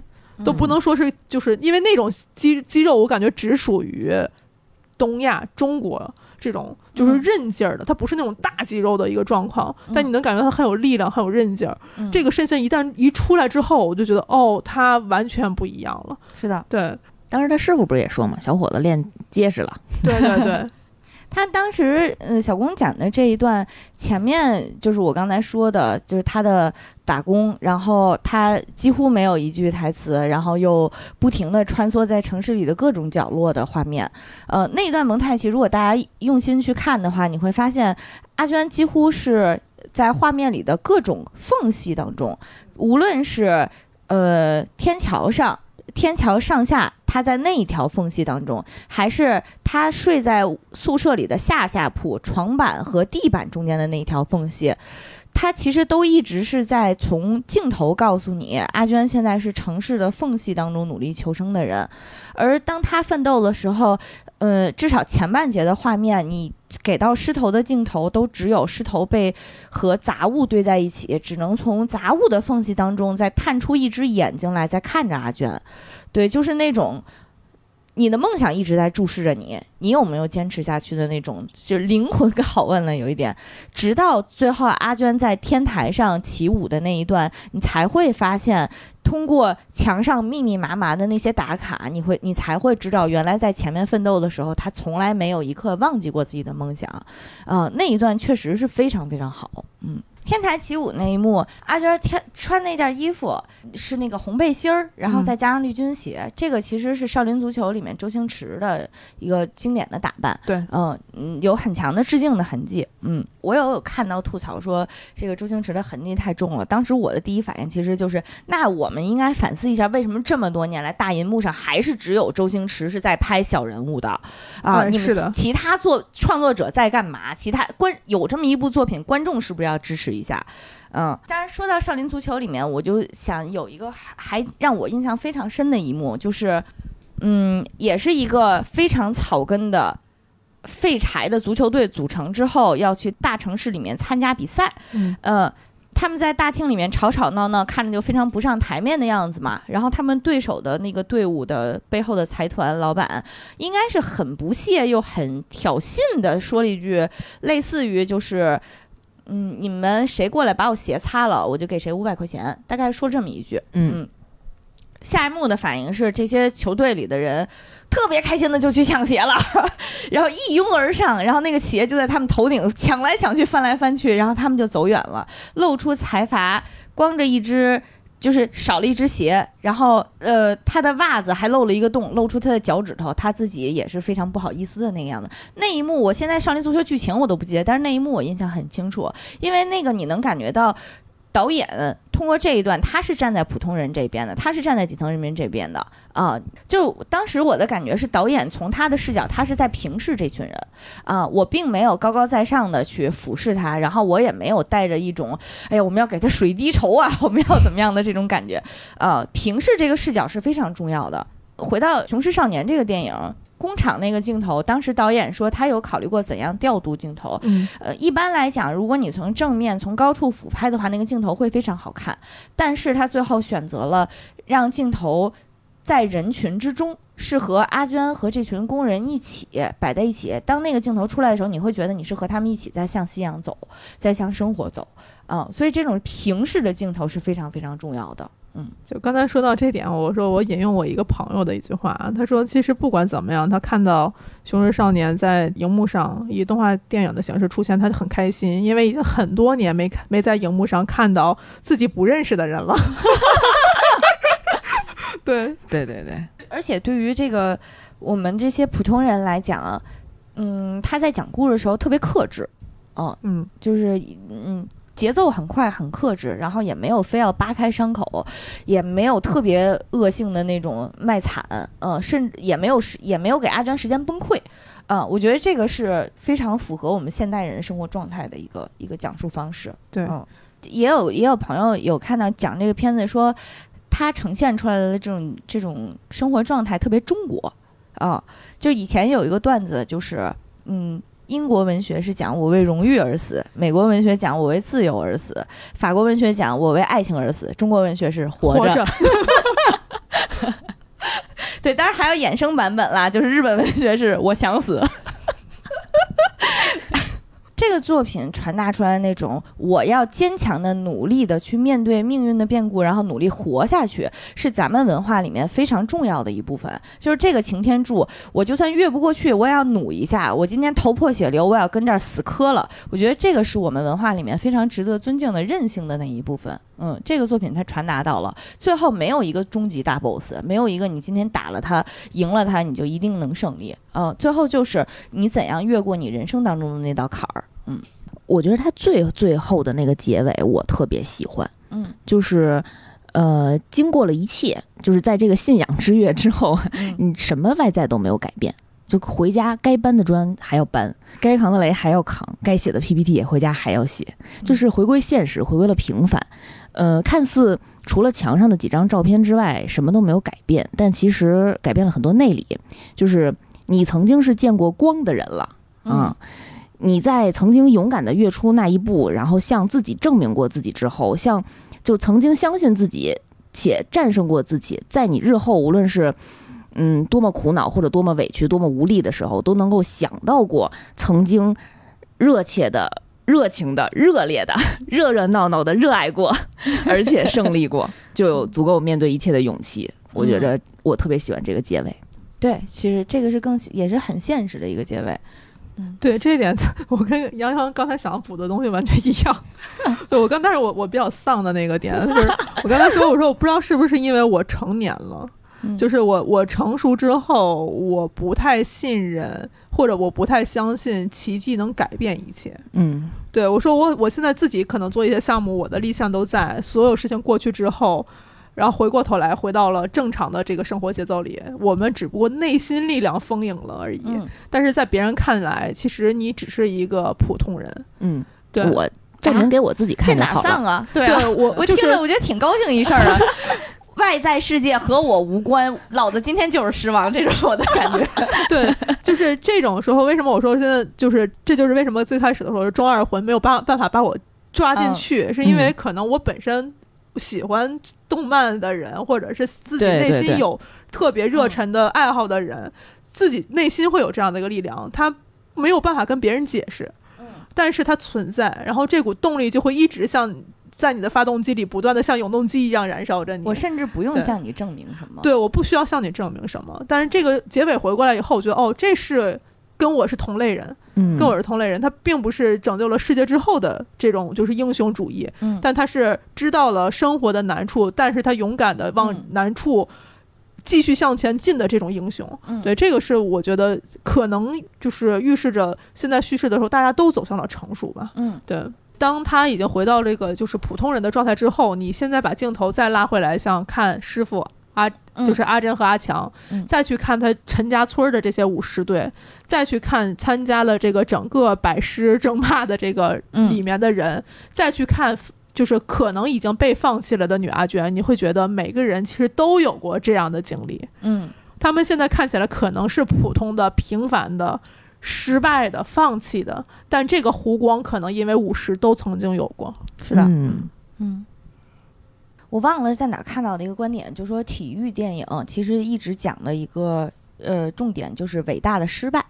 都不能说是就是因为那种肌肌肉，我感觉只属于东亚中国这种就是嗯。韧劲儿的，它不是那种大肌肉的一个状况，但你能感觉它很有力量，很有韧劲儿。嗯。这个身线一旦一出来之后，我就觉得哦，它完全不一样了。是的，对。当时他师傅不是也说嘛，小伙子练结实了，对对对，他当时，嗯，小公讲的这一段前面就是我刚才说的，就是他的打工，然后他几乎没有一句台词，然后又不停的穿梭在城市里的各种角落的画面。呃，那一段蒙太奇，如果大家用心去看的话，你会发现阿娟几乎是在画面里的各种缝隙当中，无论是呃天桥上。天桥上下，他在那一条缝隙当中，还是他睡在宿舍里的下下铺床板和地板中间的那一条缝隙，他其实都一直是在从镜头告诉你，阿娟现在是城市的缝隙当中努力求生的人，而当他奋斗的时候，呃，至少前半节的画面，你给到狮头的镜头都只有狮头被和杂物堆在一起，只能从杂物的缝隙当中再探出一只眼睛来，在看着阿娟，对，就是那种。你的梦想一直在注视着你，你有没有坚持下去的那种，就灵魂拷问了有一点，直到最后阿娟在天台上起舞的那一段，你才会发现，通过墙上密密麻麻的那些打卡，你会你才会知道，原来在前面奋斗的时候，他从来没有一刻忘记过自己的梦想，啊、那一段确实是非常非常好，嗯。天台起舞那一幕，阿娟天穿那件衣服是那个红背心儿，然后嗯再加上绿军鞋，这个其实是《少林足球》里面周星驰的一个经典的打扮。对嗯嗯，有很强的致敬的痕迹。嗯，我有有看到吐槽说这个周星驰的痕迹太重了。当时我的第一反应其实就是，那我们应该反思一下，为什么这么多年来大银幕上还是只有周星驰是在拍小人物的啊？你们其其他作创作者在干嘛？其他观有这么一部作品，观众是不是要支持一下？嗯，当然说到少林足球里面，我就想有一个还还让我印象非常深的一幕，就是，嗯，也是一个非常草根的废柴的足球队组成之后，要去大城市里面参加比赛。嗯呃，他们在大厅里面吵吵闹闹，看着就非常不上台面的样子嘛。然后他们对手的那个队伍的背后的财团老板，应该是很不屑又很挑衅的说了一句，类似于就是。嗯，你们谁过来把我鞋擦了，我就给谁五百块钱，大概说这么一句。嗯嗯下一幕的反应是，这些球队里的人特别开心的就去抢鞋了，然后一拥而上，然后那个鞋就在他们头顶抢来抢去，翻来翻去，然后他们就走远了，露出财阀光着一只。就是少了一只鞋，然后呃，他的袜子还漏了一个洞，露出他的脚趾头，他自己也是非常不好意思的那个样子。那一幕，我现在少林足球剧情我都不记得，但是那一幕我印象很清楚，因为那个你能感觉到导演通过这一段，他是站在普通人这边的，他是站在底层人民这边的啊。就当时我的感觉是，导演从他的视角，他是在平视这群人啊。我并没有高高在上的去俯视他，然后我也没有带着一种哎呀我们要给他水滴筹啊，我们要怎么样的这种感觉啊。平视这个视角是非常重要的。回到《雄狮少年》这个电影。工厂那个镜头，当时导演说他有考虑过怎样调度镜头，嗯呃，一般来讲，如果你从正面、从高处俯拍的话，那个镜头会非常好看。但是他最后选择了让镜头在人群之中，是和阿娟和这群工人一起摆在一起。当那个镜头出来的时候，你会觉得你是和他们一起在向夕阳走，在向生活走嗯、所以这种平视的镜头是非常非常重要的。就刚才说到这点，我说我引用我一个朋友的一句话，他说其实不管怎么样，他看到《雄狮少年》在荧幕上以动画电影的形式出现，他就很开心，因为已经很多年没看没在荧幕上看到自己不认识的人了。对，对对对，而且对于这个我们这些普通人来讲，嗯，他在讲故事的时候特别克制，嗯，嗯，就是嗯节奏很快很克制，然后也没有非要扒开伤口，也没有特别恶性的那种卖惨，嗯，甚至也没有时也没有给阿娟时间崩溃。啊、我觉得这个是非常符合我们现代人生活状态的一个一个讲述方式。对，嗯，也有也有朋友有看到讲这个片子说，它呈现出来的这种这种生活状态特别中国啊。就以前有一个段子，就是嗯，英国文学是讲我为荣誉而死，美国文学讲我为自由而死，法国文学讲我为爱情而死，中国文学是活着。活着，对，当然还有衍生版本啦，就是日本文学是我想死。这个作品传达出来的那种我要坚强的、努力的去面对命运的变故，然后努力活下去，是咱们文化里面非常重要的一部分。就是这个擎天柱，我就算越不过去，我也要努一下。我今天头破血流，我也要跟这儿死磕了。我觉得这个是我们文化里面非常值得尊敬的韧性的那一部分。嗯，这个作品它传达到了，最后没有一个终极大 boss，没有一个你今天打了他、赢了他，你就一定能胜利。嗯、最后就是你怎样越过你人生当中的那道坎儿。嗯我觉得他最最后的那个结尾我特别喜欢，嗯就是。呃，经过了一切，就是在这个信仰之跃之后，嗯 你什么外在都没有改变，就回家该搬的砖还要搬，该扛的雷还要扛，该写的 PPT 也回家还要写，就是回归现实，回归了平凡。呃，看似除了墙上的几张照片之外，什么都没有改变，但其实改变了很多内里。就是你曾经是见过光的人了啊、你在曾经勇敢的跃出那一步，然后向自己证明过自己之后，向就曾经相信自己且战胜过自己，在你日后无论是嗯多么苦恼或者多么委屈、多么无力的时候，都能够想到过曾经热切的。热情的、热烈的、热热闹闹的热爱过，而且胜利过，就有足够面对一切的勇气。我觉得我特别喜欢这个结尾。对，其实这个是更也是很现实的一个结尾。嗯，对这一点，我跟杨洋刚才想补的东西完全一样。对我刚，但是我我比较丧的那个点就是，我刚才说，我说我不知道是不是因为我成年了，嗯就是我我成熟之后，我不太信任或者我不太相信奇迹能改变一切。嗯对我说我我现在自己可能做一些项目，我的立项都在，所有事情过去之后。然后回过头来，回到了正常的这个生活节奏里，我们只不过内心力量丰盈了而已。嗯但是在别人看来，其实你只是一个普通人。嗯，对，我证明给我自己这哪看就好了。丧啊？对对啊，我我听了我觉得挺高兴一事儿啊。外在世界和我无关，老子今天就是失望，这种我的感觉。对，就是这种时候，为什么我说现在就是这就是为什么最开始的时候中二魂没有办办法把我抓进去，是因为可能我本身喜欢动漫的人，或者是自己内心有特别热忱的爱好的人，自己内心会有这样的一个力量，他没有办法跟别人解释，但是它存在，然后这股动力就会一直像在你的发动机里不断的像永动机一样燃烧着你。我甚至不用向你证明什么。对，我不需要向你证明什么，但是这个结尾回过来以后，我觉得哦，这是跟我是同类人，嗯，跟我是同类人，他并不是拯救了世界之后的这种就是英雄主义，嗯，但他是知道了生活的难处，但是他勇敢的往嗯难处继续向前进的这种英雄。嗯对，这个是我觉得可能就是预示着现在叙事的时候，大家都走向了成熟吧。嗯对，当他已经回到这个就是普通人的状态之后，你现在把镜头再拉回来，像看师傅阿，就是阿珍和阿强，嗯再去看他陈家村的这些舞狮队，再去看参加了这个整个百师争霸的这个嗯里面的人，再去看。就是可能已经被放弃了的女阿娟，你会觉得每个人其实都有过这样的经历。嗯他们现在看起来可能是普通的、平凡的、失败的、放弃的，但这个湖光可能因为五十都曾经有过。是的，嗯嗯。我忘了在哪儿看到的一个观点，就说体育电影其实一直讲的一个呃重点就是伟大的失败，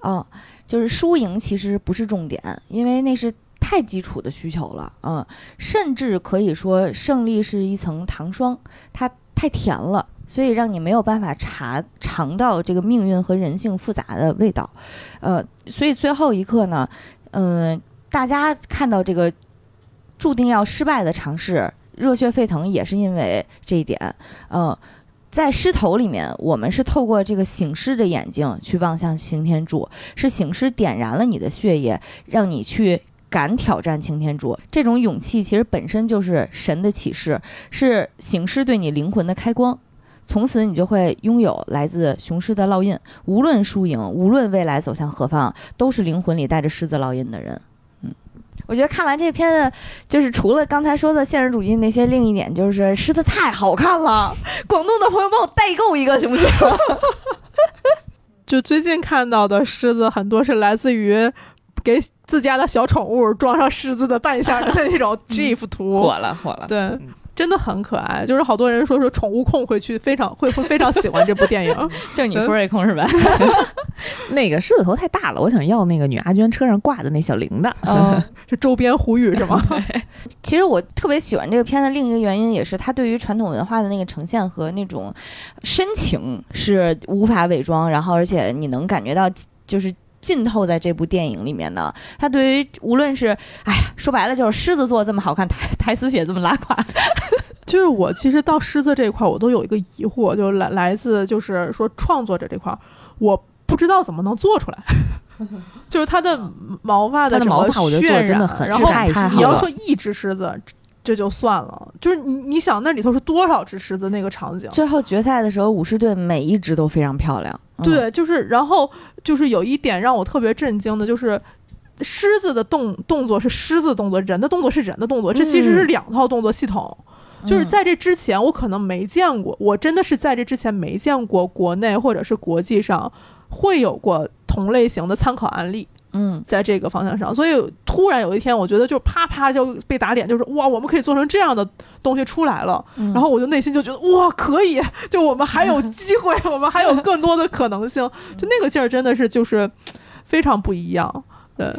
啊、就是输赢其实不是重点，因为那是太基础的需求了，嗯，甚至可以说胜利是一层糖霜，它太甜了，所以让你没有办法尝尝到这个命运和人性复杂的味道，呃，所以最后一刻呢，嗯、大家看到这个注定要失败的尝试，热血沸腾，也是因为这一点。嗯、在狮头里面，我们是透过这个醒狮的眼睛去望向擎天柱，是醒狮点燃了你的血液，让你去。敢挑战擎天柱，这种勇气其实本身就是神的启示，是醒狮对你灵魂的开光。从此你就会拥有来自雄狮的烙印，无论输赢，无论未来走向何方，都是灵魂里带着狮子烙印的人。嗯，我觉得看完这片子，就是除了刚才说的现实主义那些，另一点就是狮子太好看了。广东的朋友帮我代购一个行不行？就最近看到的狮子很多是来自于给自家的小宠物装上狮子的扮相的那种 GIF 图，火了火了。对。真的很可爱，就是好多人说说宠物控会去非常会会非常喜欢这部电影，就你福瑞控是吧？那个狮子头太大了，我想要那个女阿娟车上挂的那小铃铛。嗯，是周边呼吁是吗？其实我特别喜欢这个片子另一个原因，也是它对于传统文化的那个呈现和那种深情是无法伪装，然后而且你能感觉到就是。浸透在这部电影里面的，他对于无论是，哎呀，说白了就是狮子座这么好看，台台词写这么拉垮，就是我其实到狮子这一块，我都有一个疑惑，就是来来自就是说创作者这块，我不知道怎么能做出来。就是它的毛发它的整个毛发，我觉得做渲得真的染很然后你要说一只狮子，这就算了，就是你你想那里头是多少只狮子那个场景？最后决赛的时候，武士队每一只都非常漂亮。嗯、对，就是然后就是有一点让我特别震惊的，就是狮子的动动作是狮子动作，人的动作是人的动作，这其实是两套动作系统。就是在这之前，我可能没见过，我真的是在这之前没见过国内或者是国际上会有过同类型的参考案例。嗯，在这个方向上，所以突然有一天，我觉得就啪啪就被打脸，就是哇，我们可以做成这样的东西出来了。嗯然后我就内心就觉得哇，可以，就我们还有机会，我们还有更多的可能性，就那个劲儿真的是就是非常不一样。对，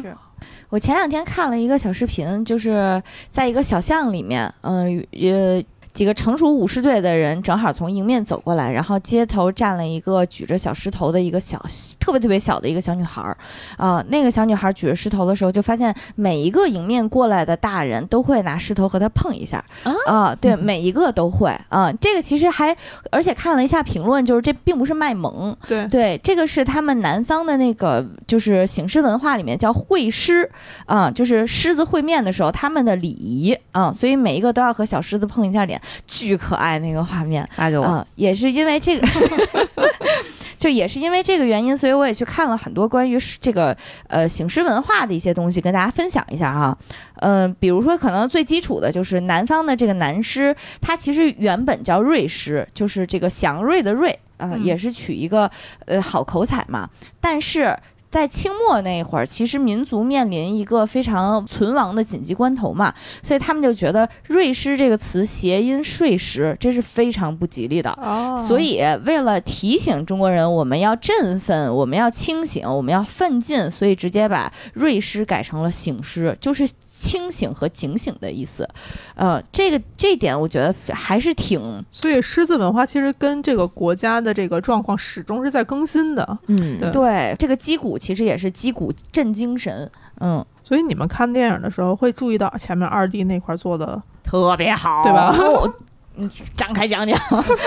我前两天看了一个小视频，就是在一个小巷里面，嗯、呃。几个成熟武士队的人正好从迎面走过来，然后街头站了一个举着小石头的一个小，特别特别小的一个小女孩儿，啊、那个小女孩举着石头的时候，就发现每一个迎面过来的大人都会拿石头和她碰一下，啊、对，每一个都会啊、这个其实还，而且看了一下评论，就是这并不是卖萌，对，对，这个是他们南方的那个，就是醒狮文化里面叫会狮啊、就是狮子会面的时候他们的礼仪啊、所以每一个都要和小狮子碰一下脸，巨可爱那个画面发给我。啊、也是因为这个。就也是因为这个原因，所以我也去看了很多关于这个呃醒狮文化的一些东西，跟大家分享一下哈。嗯、比如说可能最基础的就是南方的这个南狮，它其实原本叫瑞狮，就是这个祥瑞的瑞啊、嗯也是取一个呃好口彩嘛。但是在清末那会儿，其实民族面临一个非常存亡的紧急关头嘛，所以他们就觉得“瑞师”这个词谐音“睡狮”，这是非常不吉利的。哦所以，为了提醒中国人，我们要振奋，我们要清醒，我们要奋进，所以直接把“瑞师”改成了“醒狮”，就是清醒和警醒的意思。呃，这个这点我觉得还是挺所以狮子文化其实跟这个国家的这个状况始终是在更新的。嗯，对对。这个击鼓其实也是击鼓振精神，嗯，所以你们看电影的时候会注意到前面二 D 那块做的，特别好，对吧？我你展开讲讲，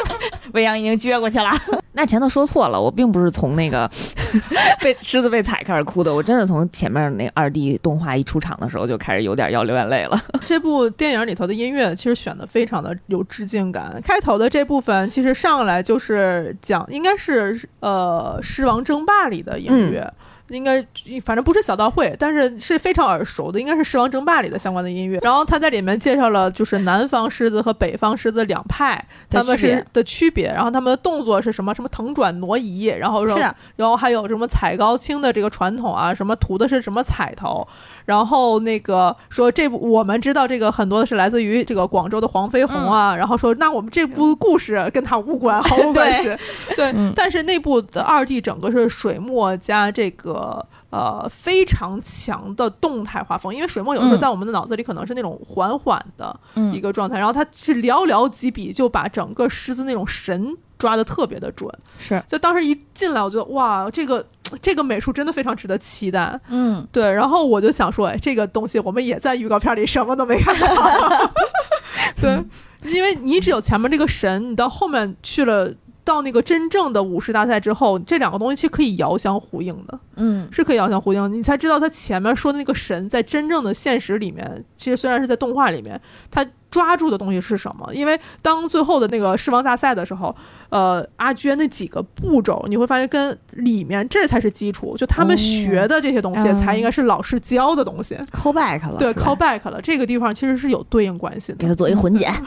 未央已经撅过去了。那前头说错了，我并不是从那个 被狮子被踩开始哭的，我真的从前面那二 D 动画一出场的时候就开始有点要流眼泪了。这部电影里头的音乐其实选的非常的有致敬感。开头的这部分其实上来就是讲，应该是呃《狮王争霸》里的音乐。应该反正不是小道会，但是是非常耳熟的，应该是《狮王争霸》里的相关的音乐。然后他在里面介绍了就是南方狮子和北方狮子两派，他们是的区别，然后他们的动作是什么？什么腾转挪移，然后说，然后还有什么踩高清的这个传统啊？什么图的是什么彩头？然后那个说这部我们知道这个很多的是来自于这个广州的黄飞鸿啊。然后说那我们这部故事跟他无关，毫无关系。对，但是那部的二 D 整个是水墨加这个呃非常强的动态画风，因为水墨有时候在我们的脑子里可能是那种缓缓的一个状态，然后他是寥寥几笔就把整个狮子那种神。抓的特别的准，是，就当时一进来，我觉得哇，这个 这个美术真的非常值得期待，嗯，对，然后我就想说，哎，这个东西我们也在预告片里什么都没看到，对，因为你只有前面这个神，你到后面去了。到那个真正的武士大赛之后，这两个东西其实可以遥相呼应的，嗯，是可以遥相呼应。你才知道他前面说的那个神，在真正的现实里面，其实虽然是在动画里面，他抓住的东西是什么？因为当最后的那个狮王大赛的时候，呃，阿娟那几个步骤，你会发现跟里面这才是基础，就他们学的这些东西才应该是老师教的东西。call back 了，对，call back 了，这个地方其实是有对应关系的。给他做一混剪。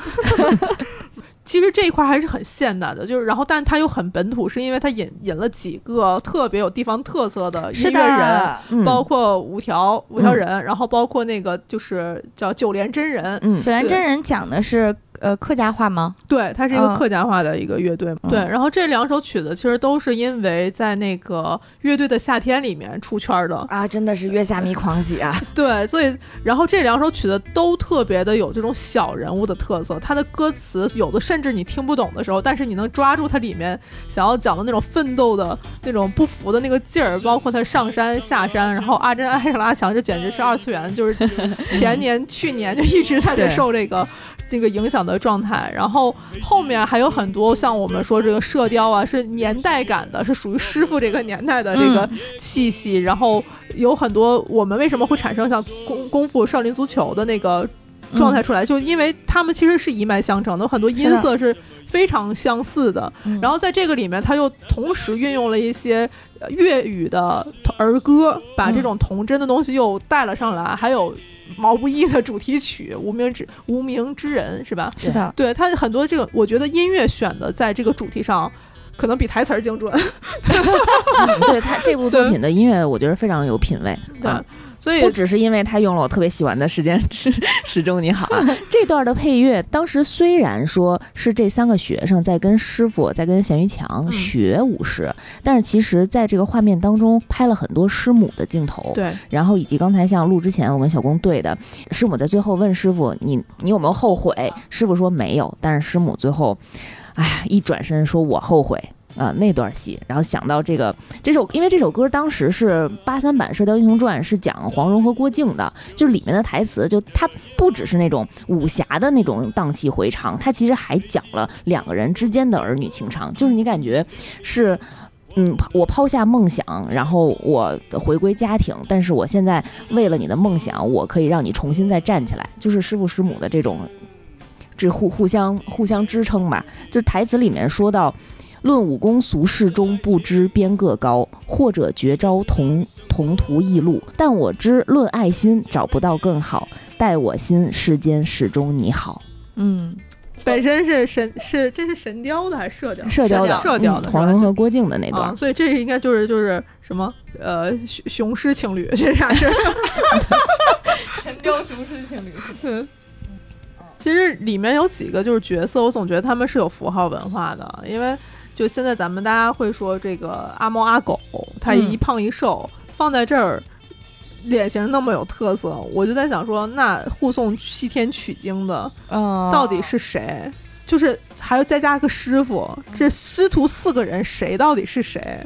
其实这一块还是很现代的，就是然后，但它又很本土，是因为它引引了几个特别有地方特色的音乐人，包括五条五条人，然后包括那个就是叫九连真人，九连真人讲的是。呃，客家话吗？对，它是一个客家话的一个乐队。对，然后这两首曲子其实都是因为在那个乐队的夏天里面出圈的啊，真的是月下迷狂喜啊！对，所以然后这两首曲子都特别的有这种小人物的特色，它的歌词有的甚至你听不懂的时候，但是你能抓住它里面想要讲的那种奋斗的那种不服的那个劲儿，包括他上山下山，然后阿珍爱上了阿强，这简直是二次元，就是前年去年就一直在这受这个。这个影响的状态，然后后面还有很多像我们说这个射雕啊，是年代感的，是属于师傅这个年代的这个气息，然后有很多我们为什么会产生像功功夫少林足球的那个状态出来，就因为他们其实是一脉相承的，很多音色是非常相似的。然后在这个里面，他又同时运用了一些粤语的儿歌，把这种童真的东西又带了上来，还有。毛不易的主题曲《无名之无名之人》是吧？是的，对他很多这个，我觉得音乐选的在这个主题上，可能比台词儿精准。对他这部作品的音乐，我觉得非常有品位。对。所以不只是因为他用了我特别喜欢的时间时时钟你好啊，这段的配乐当时虽然说是这三个学生在跟师傅在跟咸鱼强学武士，但是其实在这个画面当中拍了很多师母的镜头，对，然后以及刚才像录之前我跟小工对的，师母在最后问师傅你你有没有后悔？师傅说没有，但是师母最后，哎呀一转身说我后悔。呃，那段戏，然后想到这个这首，因为这首歌当时是八三版《射雕英雄传》，是讲黄蓉和郭靖的，就里面的台词，就它不只是那种武侠的那种荡气回肠，它其实还讲了两个人之间的儿女情长，就是你感觉是，嗯，我抛下梦想，然后我回归家庭，但是我现在为了你的梦想，我可以让你重新再站起来，就是师父师母的这种，这互互相互相支撑吧，就台词里面说到。论武功俗世中不知边个高，或者绝招同同途异路。但我知论爱心找不到更好，待我心世间始终你好。嗯，本身是神是这是神雕的还是射雕？射雕的，射雕的。黄蓉和郭靖的那段，所以这应该就是就是什么呃雄雄狮情侣，这啥是？神雕雄狮情侣。嗯。其实里面有几个就是角色，我总觉得他们是有符号文化的，因为。就现在，咱们大家会说这个阿猫阿狗，它一胖一瘦，放在这儿，脸型那么有特色，我就在想说，那护送西天取经的，到底是谁？就是还要再加个师傅，这师徒四个人，谁到底是谁？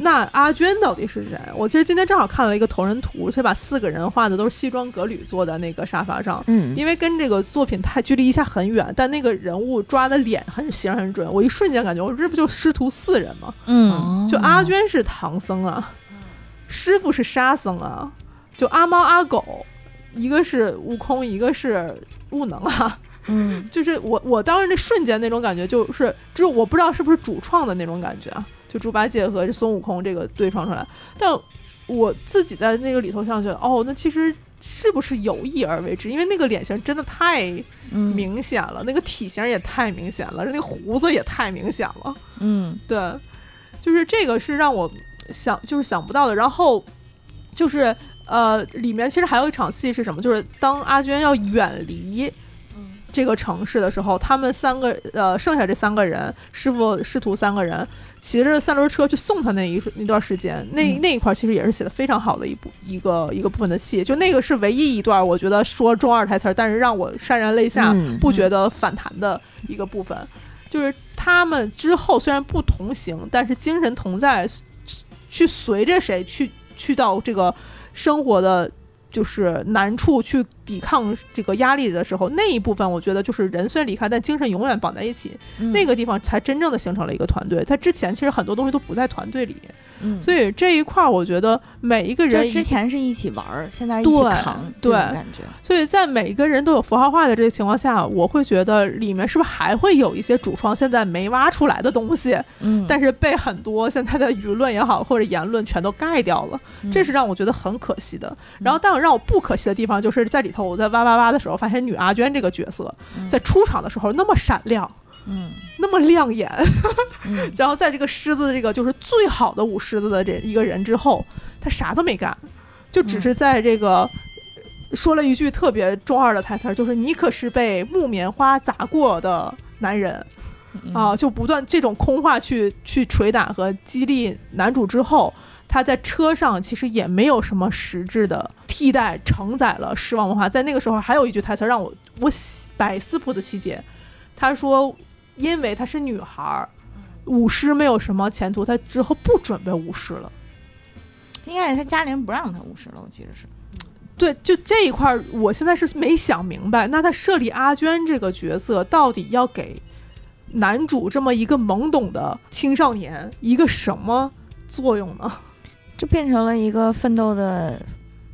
那阿娟到底是谁？我其实今天正好看了一个同人图，却把四个人画的都是西装革履坐在那个沙发上。嗯，因为跟这个作品太距离一下很远，但那个人物抓的脸很形很准，我一瞬间感觉，我这不就师徒四人吗？嗯，就阿娟是唐僧啊，师傅是沙僧啊，就阿猫阿狗，一个是悟空，一个是悟能啊。嗯，就是我我当时那瞬间那种感觉，就是就是我不知道是不是主创的那种感觉啊。就猪八戒和孙悟空这个对撞出来。但我自己在那个里头上觉得，哦，那其实是不是有意而为之？因为那个脸型真的太嗯明显了，那个体型也太明显了，那个胡子也太明显了。嗯对，就是这个是让我想就是想不到的。然后就是呃，里面其实还有一场戏是什么？就是当阿娟要远离这个城市的时候，他们三个呃，剩下这三个人，师傅师徒三个人骑着三轮车去送他那一那段时间，那嗯那一块其实也是写的非常好的一部一个一个部分的戏，就那个是唯一一段我觉得说中二台词，但是让我潸然泪下，嗯不觉得反弹的一个部分，就是他们之后虽然不同行，但是精神同在，去随着谁去去到这个生活的。就是难处去抵抗这个压力的时候，那一部分我觉得就是人虽然离开，但精神永远绑在一起。嗯那个地方才真正的形成了一个团队。他之前其实很多东西都不在团队里，嗯，所以这一块儿我觉得每一个就人之前是一起玩儿，现在一起对扛，对。所以在每一个人都有符号化的这个情况下，我会觉得里面是不是还会有一些主创现在没挖出来的东西，嗯，但是被很多现在的舆论也好或者言论全都盖掉了，嗯这是让我觉得很可惜的。然后，但让我不可惜的地方就是在里头，我在哇哇哇的时候发现女阿娟这个角色嗯在出场的时候那么闪亮，嗯那么亮眼。嗯 然后在这个狮子这个就是最好的舞狮子的这一个人之后，他啥都没干，就只是在这个。说了一句特别中二的台词儿，就是“你可是被木棉花砸过的男人”，嗯啊，就不断这种空话去去捶打和激励男主之后，他在车上其实也没有什么实质的替代，承载了失望文化。在那个时候，还有一句台词让我我百思不得其解，他说：“因为她是女孩儿，舞狮没有什么前途，她之后不准备舞狮了。”应该是他家里人不让他舞狮了，我记得是。对，就这一块儿，我现在是没想明白，那他设立阿娟这个角色，到底要给男主这么一个懵懂的青少年一个什么作用呢？就变成了一个奋斗的，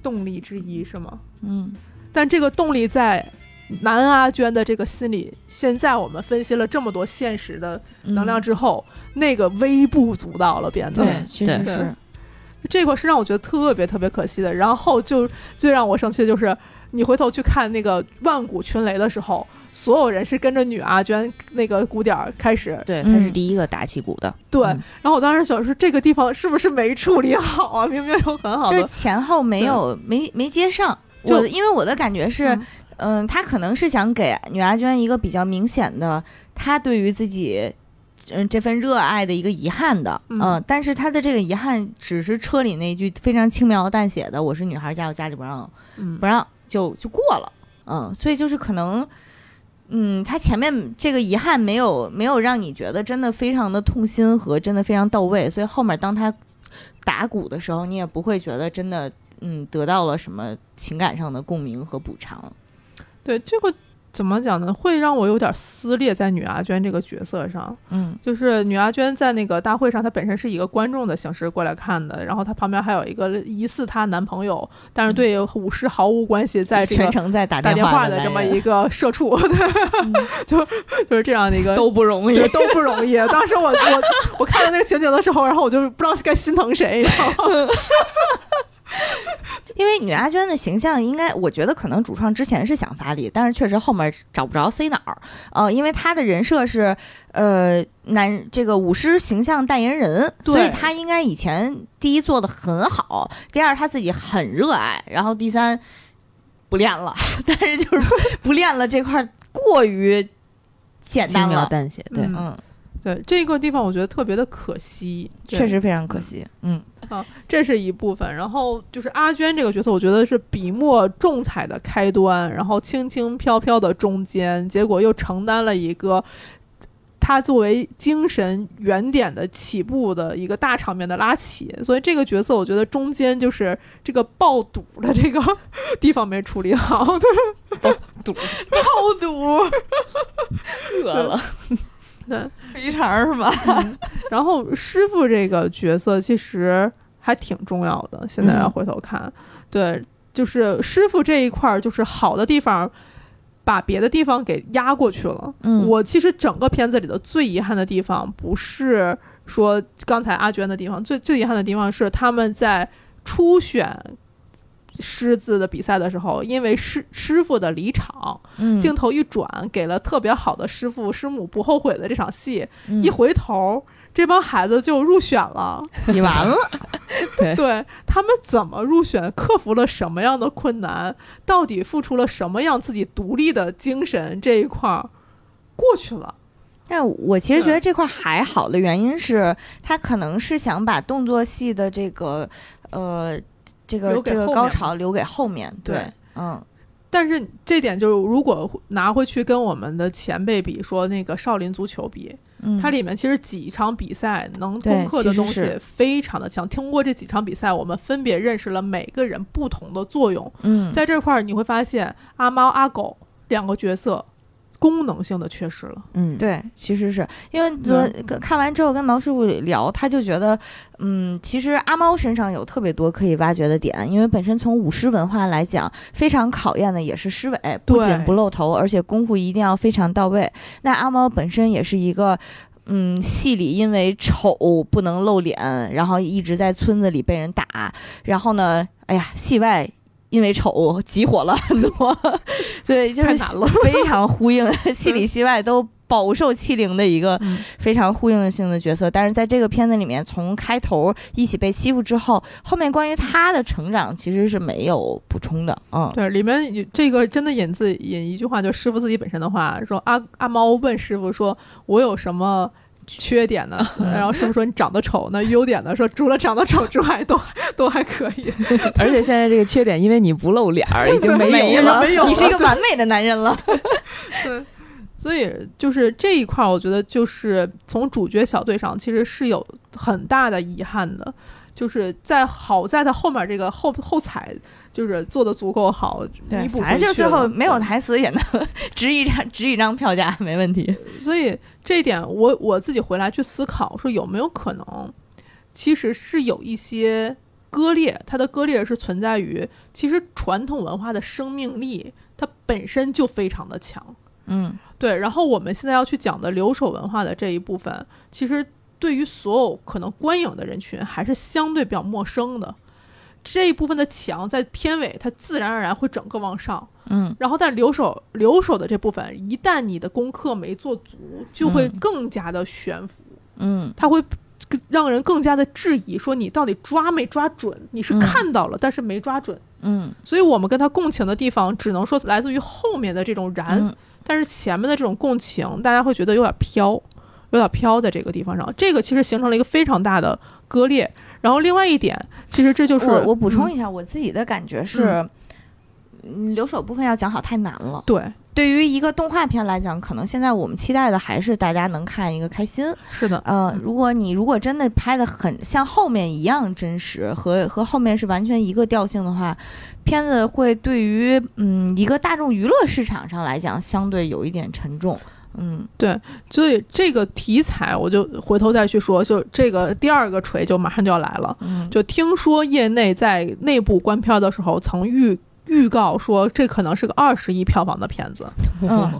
动力之一是吗？嗯但这个动力在南阿娟的这个心里，现在我们分析了这么多现实的能量之后，那个微不足道了，变得嗯对，确实是。这块是让我觉得特别特别可惜的。然后就最让我生气的就是，你回头去看那个万古群雷的时候，所有人是跟着女阿娟那个鼓点儿开始对，她是第一个打起鼓的。对。嗯然后我当时想说，这个地方是不是没处理好啊？明明有很好就是，前后没有没没接上。就我因为我的感觉是，嗯嗯，他可能是想给女阿娟一个比较明显的，他对于自己。嗯，这份热爱的一个遗憾的，嗯嗯、但是他的这个遗憾只是车里那句非常轻描淡写的“我是女孩家，我家里不让嗯不让”就就过了，嗯，所以就是可能，嗯，他前面这个遗憾没有没有让你觉得真的非常的痛心和真的非常到位，所以后面当他打鼓的时候，你也不会觉得真的嗯得到了什么情感上的共鸣和补偿。对这个怎么讲呢？会让我有点撕裂在女阿娟这个角色上。嗯就是女阿娟在那个大会上，她本身是以一个观众的形式过来看的，然后她旁边还有一个疑似她男朋友，但是对舞狮毫无关系，在这个全程在打打电话的这么一个社畜，就就是这样的一个都不容易对，都不容易。当时我我我看到那个情景的时候，然后我就不知道该心疼谁，然后 因为女阿娟的形象，应该我觉得可能主创之前是想发力，但是确实后面找不着塞哪儿。呃，因为她的人设是呃男这个舞狮形象代言人，所以她应该以前第一做的很好，第二她自己很热爱，然后第三不练了，但是就是不练了这块儿过于简单了。描淡写，对，嗯嗯，对这个地方我觉得特别的可惜，确实非常可惜。嗯好这是一部分。然后就是阿娟这个角色，我觉得是笔墨重彩的开端，然后轻轻飘飘的中间，结果又承担了一个。他作为精神原点的起步的一个大场面的拉起，所以这个角色我觉得中间就是这个爆肚的这个 地方没处理好，对 爆肚，饿了。对。肥肠是吧？嗯然后师傅这个角色其实还挺重要的，现在要嗯回头看，对，就是师傅这一块儿，就是好的地方。把别的地方给压过去了。嗯我其实整个片子里的最遗憾的地方，不是说刚才阿娟的地方，最最遗憾的地方是他们在初选狮子的比赛的时候，因为师师傅的离场，嗯。镜头一转，给了特别好的师傅师母不后悔的这场戏，嗯。一回头。这帮孩子就入选了，你完了，对。对他们怎么入选，克服了什么样的困难，到底付出了什么样自己独立的精神这一块儿过去了。但我其实觉得这块还好的原因是，他可能是想把动作戏的这个呃这个这个高潮留给后面。对对，嗯但是这点就是，如果拿回去跟我们的前辈比，说那个少林足球比，嗯，它里面其实几场比赛能攻克的东西非常的强。通过这几场比赛，我们分别认识了每个人不同的作用。嗯在这块儿，你会发现阿猫阿狗两个角色功能性的缺失了。嗯，对，其实是因为昨跟看完之后跟毛师傅聊，他就觉得，嗯，其实阿猫身上有特别多可以挖掘的点，因为本身从舞狮文化来讲，非常考验的也是狮尾，不仅不露头，而且功夫一定要非常到位。那阿猫本身也是一个。嗯，戏里因为丑不能露脸，然后一直在村子里被人打。然后呢，哎呀，戏外因为丑急火了很多，对，就是 非常呼应 戏里戏外都饱受欺凌的一个嗯非常呼应性的角色。但是在这个片子里面，从开头一起被欺负之后，后面关于他的成长其实是没有补充的。嗯，对，里面有这个真的引自引一句话，就师傅自己本身的话，说阿阿猫问师傅说：“我有什么？” 缺点呢？然后师傅说你长得丑，那优点呢？说除了长得丑之外，都 都还可以。而且现在这个缺点，因为你不露脸儿，已经没没有了。没有你是一个完美的男人了。对，所以就是这一块，儿，我觉得就是从主角小队上，其实是有很大的遗憾的。就是在好在他后面这个后后采，就是做的足够好，对弥，补反正就最后没有台词也能 值一张值一张票价，没问题。所以这一点我我自己回来去思考，说有没有可能，其实是有一些割裂，它的割裂是存在于其实传统文化的生命力，它本身就非常的强。嗯对，然后我们现在要去讲的留守文化的这一部分，其实对于所有可能观影的人群还是相对比较陌生的。这一部分的墙在片尾，它自然而然会整个往上。嗯然后，但留守留守的这部分，一旦你的功课没做足，就会嗯更加的悬浮，嗯它会让人更加的质疑，说你到底抓没抓准？你是嗯看到了，但是没抓准。嗯所以我们跟他共情的地方，只能说来自于后面的这种燃，嗯但是前面的这种共情，大家会觉得有点飘，有点飘在这个地方上。这个其实形成了一个非常大的割裂。然后另外一点，其实这就是我我补充嗯一下，我自己的感觉是，嗯留守部分要讲好太难了。对，对于一个动画片来讲，可能现在我们期待的还是大家能看一个开心。是的，呃，如果你如果真的拍的很像后面一样真实，和和后面是完全一个调性的话，片子会对于嗯一个大众娱乐市场上来讲，相对有一点沉重。嗯对所以这个题材我就回头再去说，就这个第二个锤就马上就要来了。嗯，就听说业内在内部观片的时候曾预预告说，这可能是个二十亿票房的片子。嗯，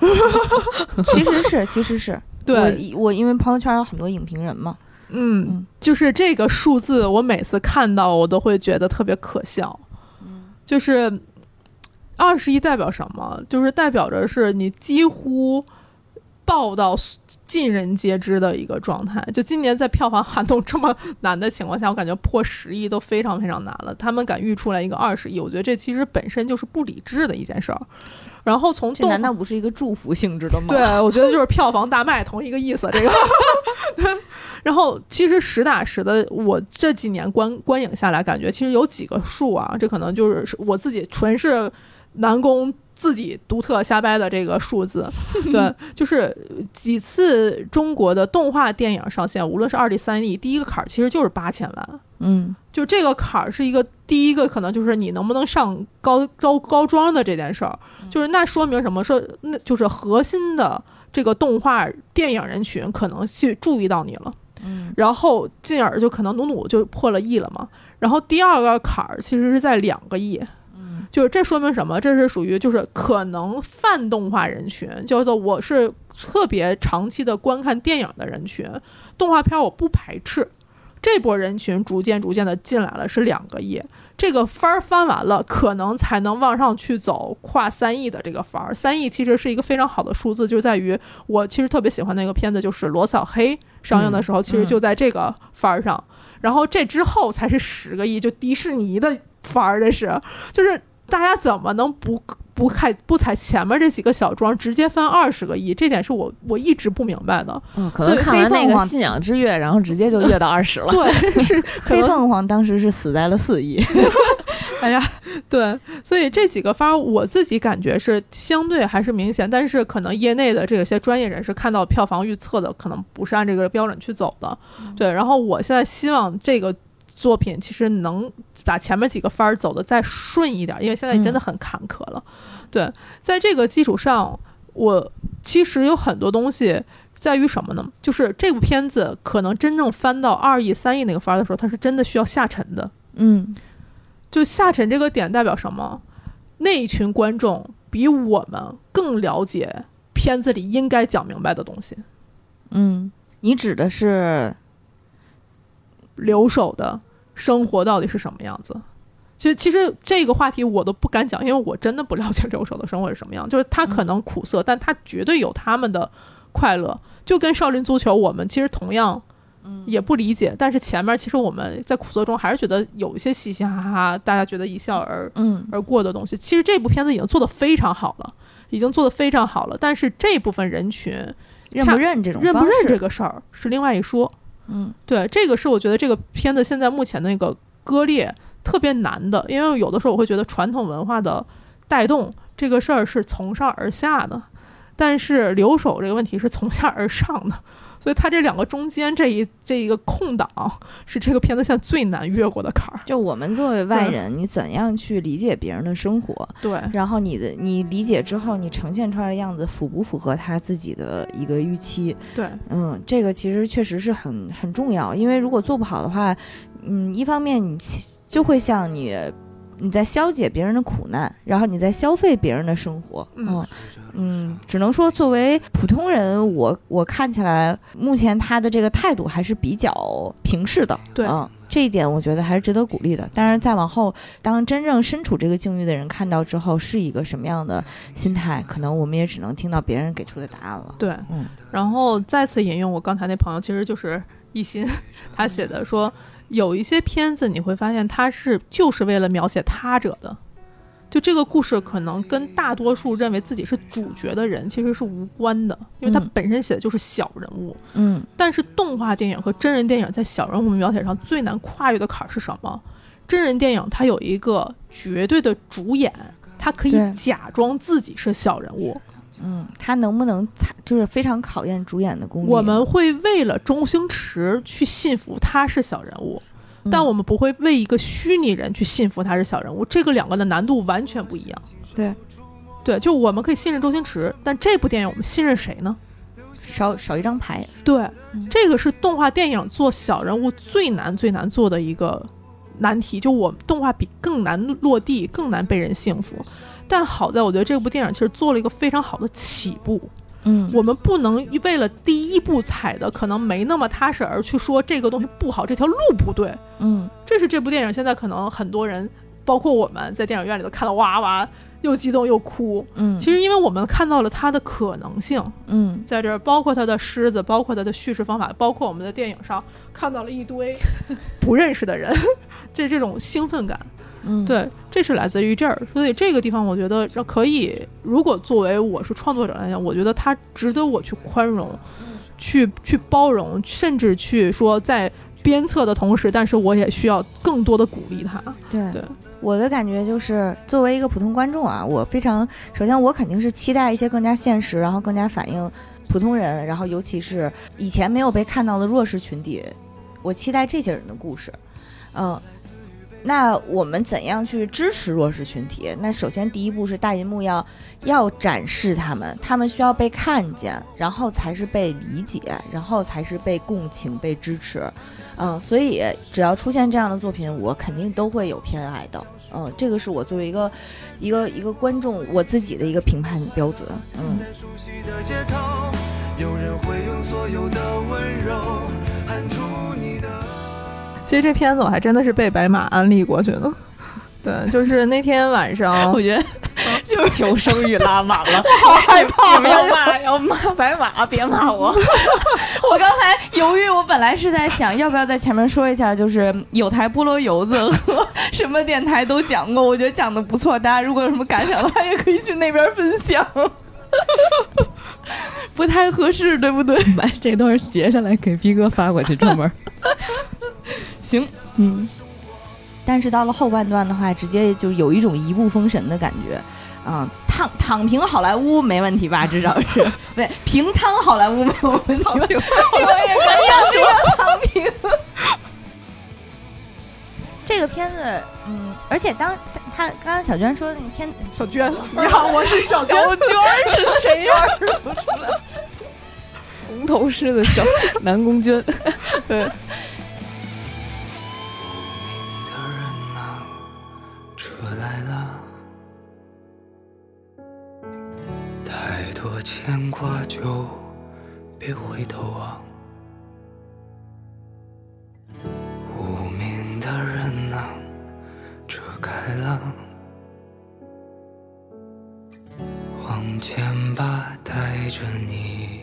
其实是其实是 对，我我因为朋友圈有很多影评人嘛，嗯嗯，就是这个数字，我每次看到我都会觉得特别可笑。嗯就是二十亿代表什么？就是代表着是你几乎爆到尽人皆知的一个状态。就今年在票房寒冬这么难的情况下，我感觉破十亿都非常非常难了。他们敢预出来一个二十亿，我觉得这其实本身就是不理智的一件事儿。然后从动这难道不是一个祝福性质的吗？对，我觉得就是票房大卖，同一个意思。这个，对。然后其实实打实的，我这几年观观影下来，感觉其实有几个数啊，这可能就是是我自己纯是南宫自己独特瞎掰的这个数字。对，就是几次中国的动画电影上线，无论是二 D、三 D，第一个坎儿其实就是八千万。嗯就这个坎儿是一个第一个，可能就是你能不能上高高高装的这件事儿，就是那说明什么？说那就是核心的这个动画电影人群可能去注意到你了，嗯然后进而就可能努努就破了亿了嘛。然后第二个坎儿其实是在两个亿，嗯就是这说明什么？这是属于就是可能泛动画人群，叫做我是特别长期的观看电影的人群，动画片我不排斥。这波人群逐渐逐渐的进来了，是两个亿。这个番儿翻完了，可能才能往上去走，跨三亿的这个番儿。三亿其实是一个非常好的数字，就在于我其实特别喜欢那个片子，就是罗小黑上映的时候，其实就在这个番儿上。然后这之后才是十个亿，就迪士尼的番儿，这是就是大家怎么能不不看不踩前面这几个小庄，直接翻二十个亿？这点是我我一直不明白的。嗯，可能看完那个《信仰之月》，然后直接就跃到二十了。对，是 黑凤凰当时是死在了四亿。哎呀，对，所以这几个方儿我自己感觉是相对还是明显，但是可能业内的这些专业人士看到票房预测的，可能不是按这个标准去走的。对，然后我现在希望这个作品其实能把前面几个番儿走的再顺一点，因为现在真的很坎坷了。对，在这个基础上，我其实有很多东西在于什么呢？就是这部片子可能真正翻到二亿、三亿那个番儿的时候，它是真的需要下沉的。嗯。就下沉这个点代表什么？那一群观众比我们更了解片子里应该讲明白的东西。嗯，你指的是留守的生活到底是什么样子？其实，其实这个话题我都不敢讲，因为我真的不了解留守的生活是什么样。就是他可能苦涩，但他绝对有他们的快乐。就跟少林足球，我们其实同样。也不理解，但是前面其实我们在苦涩中还是觉得有一些嘻嘻哈哈，大家觉得一笑而嗯而过的东西。其实这部片子已经做得非常好了，已经做得非常好了。但是这部分人群认不认这种认不认这个事儿是另外一说。嗯，对，这个是我觉得这个片子现在目前那个割裂特别难的，因为有的时候我会觉得传统文化的带动这个事儿是从上而下的，但是留守这个问题是从下而上的。所以它这两个中间这一这一个空档是这个片子现在最难越过的坎儿。就我们作为外人，你怎样去理解别人的生活？对，然后你的你理解之后，你呈现出来的样子符不符合他自己的一个预期？对，嗯，这个其实确实是很很重要，因为如果做不好的话，嗯，一方面你就会像你。你在消解别人的苦难，然后你在消费别人的生活，嗯嗯，只能说作为普通人，我我看起来目前他的这个态度还是比较平视的，对，嗯，这一点我觉得还是值得鼓励的。但是，再往后，当真正身处这个境遇的人看到之后，是一个什么样的心态，可能我们也只能听到别人给出的答案了。对，嗯，然后再次引用我刚才那朋友，其实就是一心他写的说。有一些片子你会发现，它是就是为了描写他者的，就这个故事可能跟大多数认为自己是主角的人其实是无关的，因为它本身写的就是小人物。嗯，但是动画电影和真人电影在小人物描写上最难跨越的坎儿是什么？真人电影它有一个绝对的主演，他可以假装自己是小人物。嗯，他能不能就是非常考验主演的功力？我们会为了周星驰去信服他是小人物，但我们不会为一个虚拟人去信服他是小人物。这个两个的难度完全不一样。对，对，就我们可以信任周星驰，但这部电影我们信任谁呢？少少一张牌。对，这个是动画电影做小人物最难最难做的一个难题。就我动画比更难落地，更难被人信服。但好在，我觉得这部电影其实做了一个非常好的起步。嗯，我们不能为了第一步踩的可能没那么踏实而去说这个东西不好，这条路不对。嗯，这是这部电影现在可能很多人，包括我们在电影院里头看到哇哇又激动又哭。嗯，其实因为我们看到了它的可能性。嗯，在这儿，包括它的狮子，包括它的叙事方法，包括我们的电影上看到了一堆 不认识的人，这这种兴奋感。嗯，对，这是来自于这儿，所以这个地方我觉得可以。如果作为我是创作者来讲，我觉得它值得我去宽容，去去包容，甚至去说在鞭策的同时，但是我也需要更多的鼓励他。对对，我的感觉就是，作为一个普通观众啊，我非常首先我肯定是期待一些更加现实，然后更加反映普通人，然后尤其是以前没有被看到的弱势群体，我期待这些人的故事，嗯。那我们怎样去支持弱势群体？那首先第一步是大银幕要要展示他们，他们需要被看见，然后才是被理解，然后才是被共情、被支持。嗯，所以只要出现这样的作品，我肯定都会有偏爱的。嗯，这个是我作为一个一个一个观众我自己的一个评判标准。嗯，有人会用所有的温柔喊出。其实这片子我还真的是被白马安利过去的。对，就是那天晚上，我觉得就是 求生欲拉满了，好害怕你们要骂要骂白马，别骂我。我刚才犹豫，我本来是在想要不要在前面说一下，就是有台菠萝油子和什么电台都讲过，我觉得讲的不错，大家如果有什么感想的话，也可以去那边分享。不太合适，对不对？把这段截下来给逼哥发过去，专门。行，嗯，但是到了后半段的话，直接就有一种一步封神的感觉。啊、躺躺平好莱坞没问题吧？至少是 不对，平摊好莱坞没有问题吧。我也想说躺平。这个片子，嗯，而且当他刚刚小娟说那个天小娟，你好，我是小娟。小娟是谁呀、红头狮子小南宫娟，对，来了。太多牵挂就别回头啊无名的人啊车开啦往前吧带着你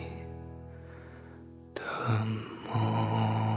的梦。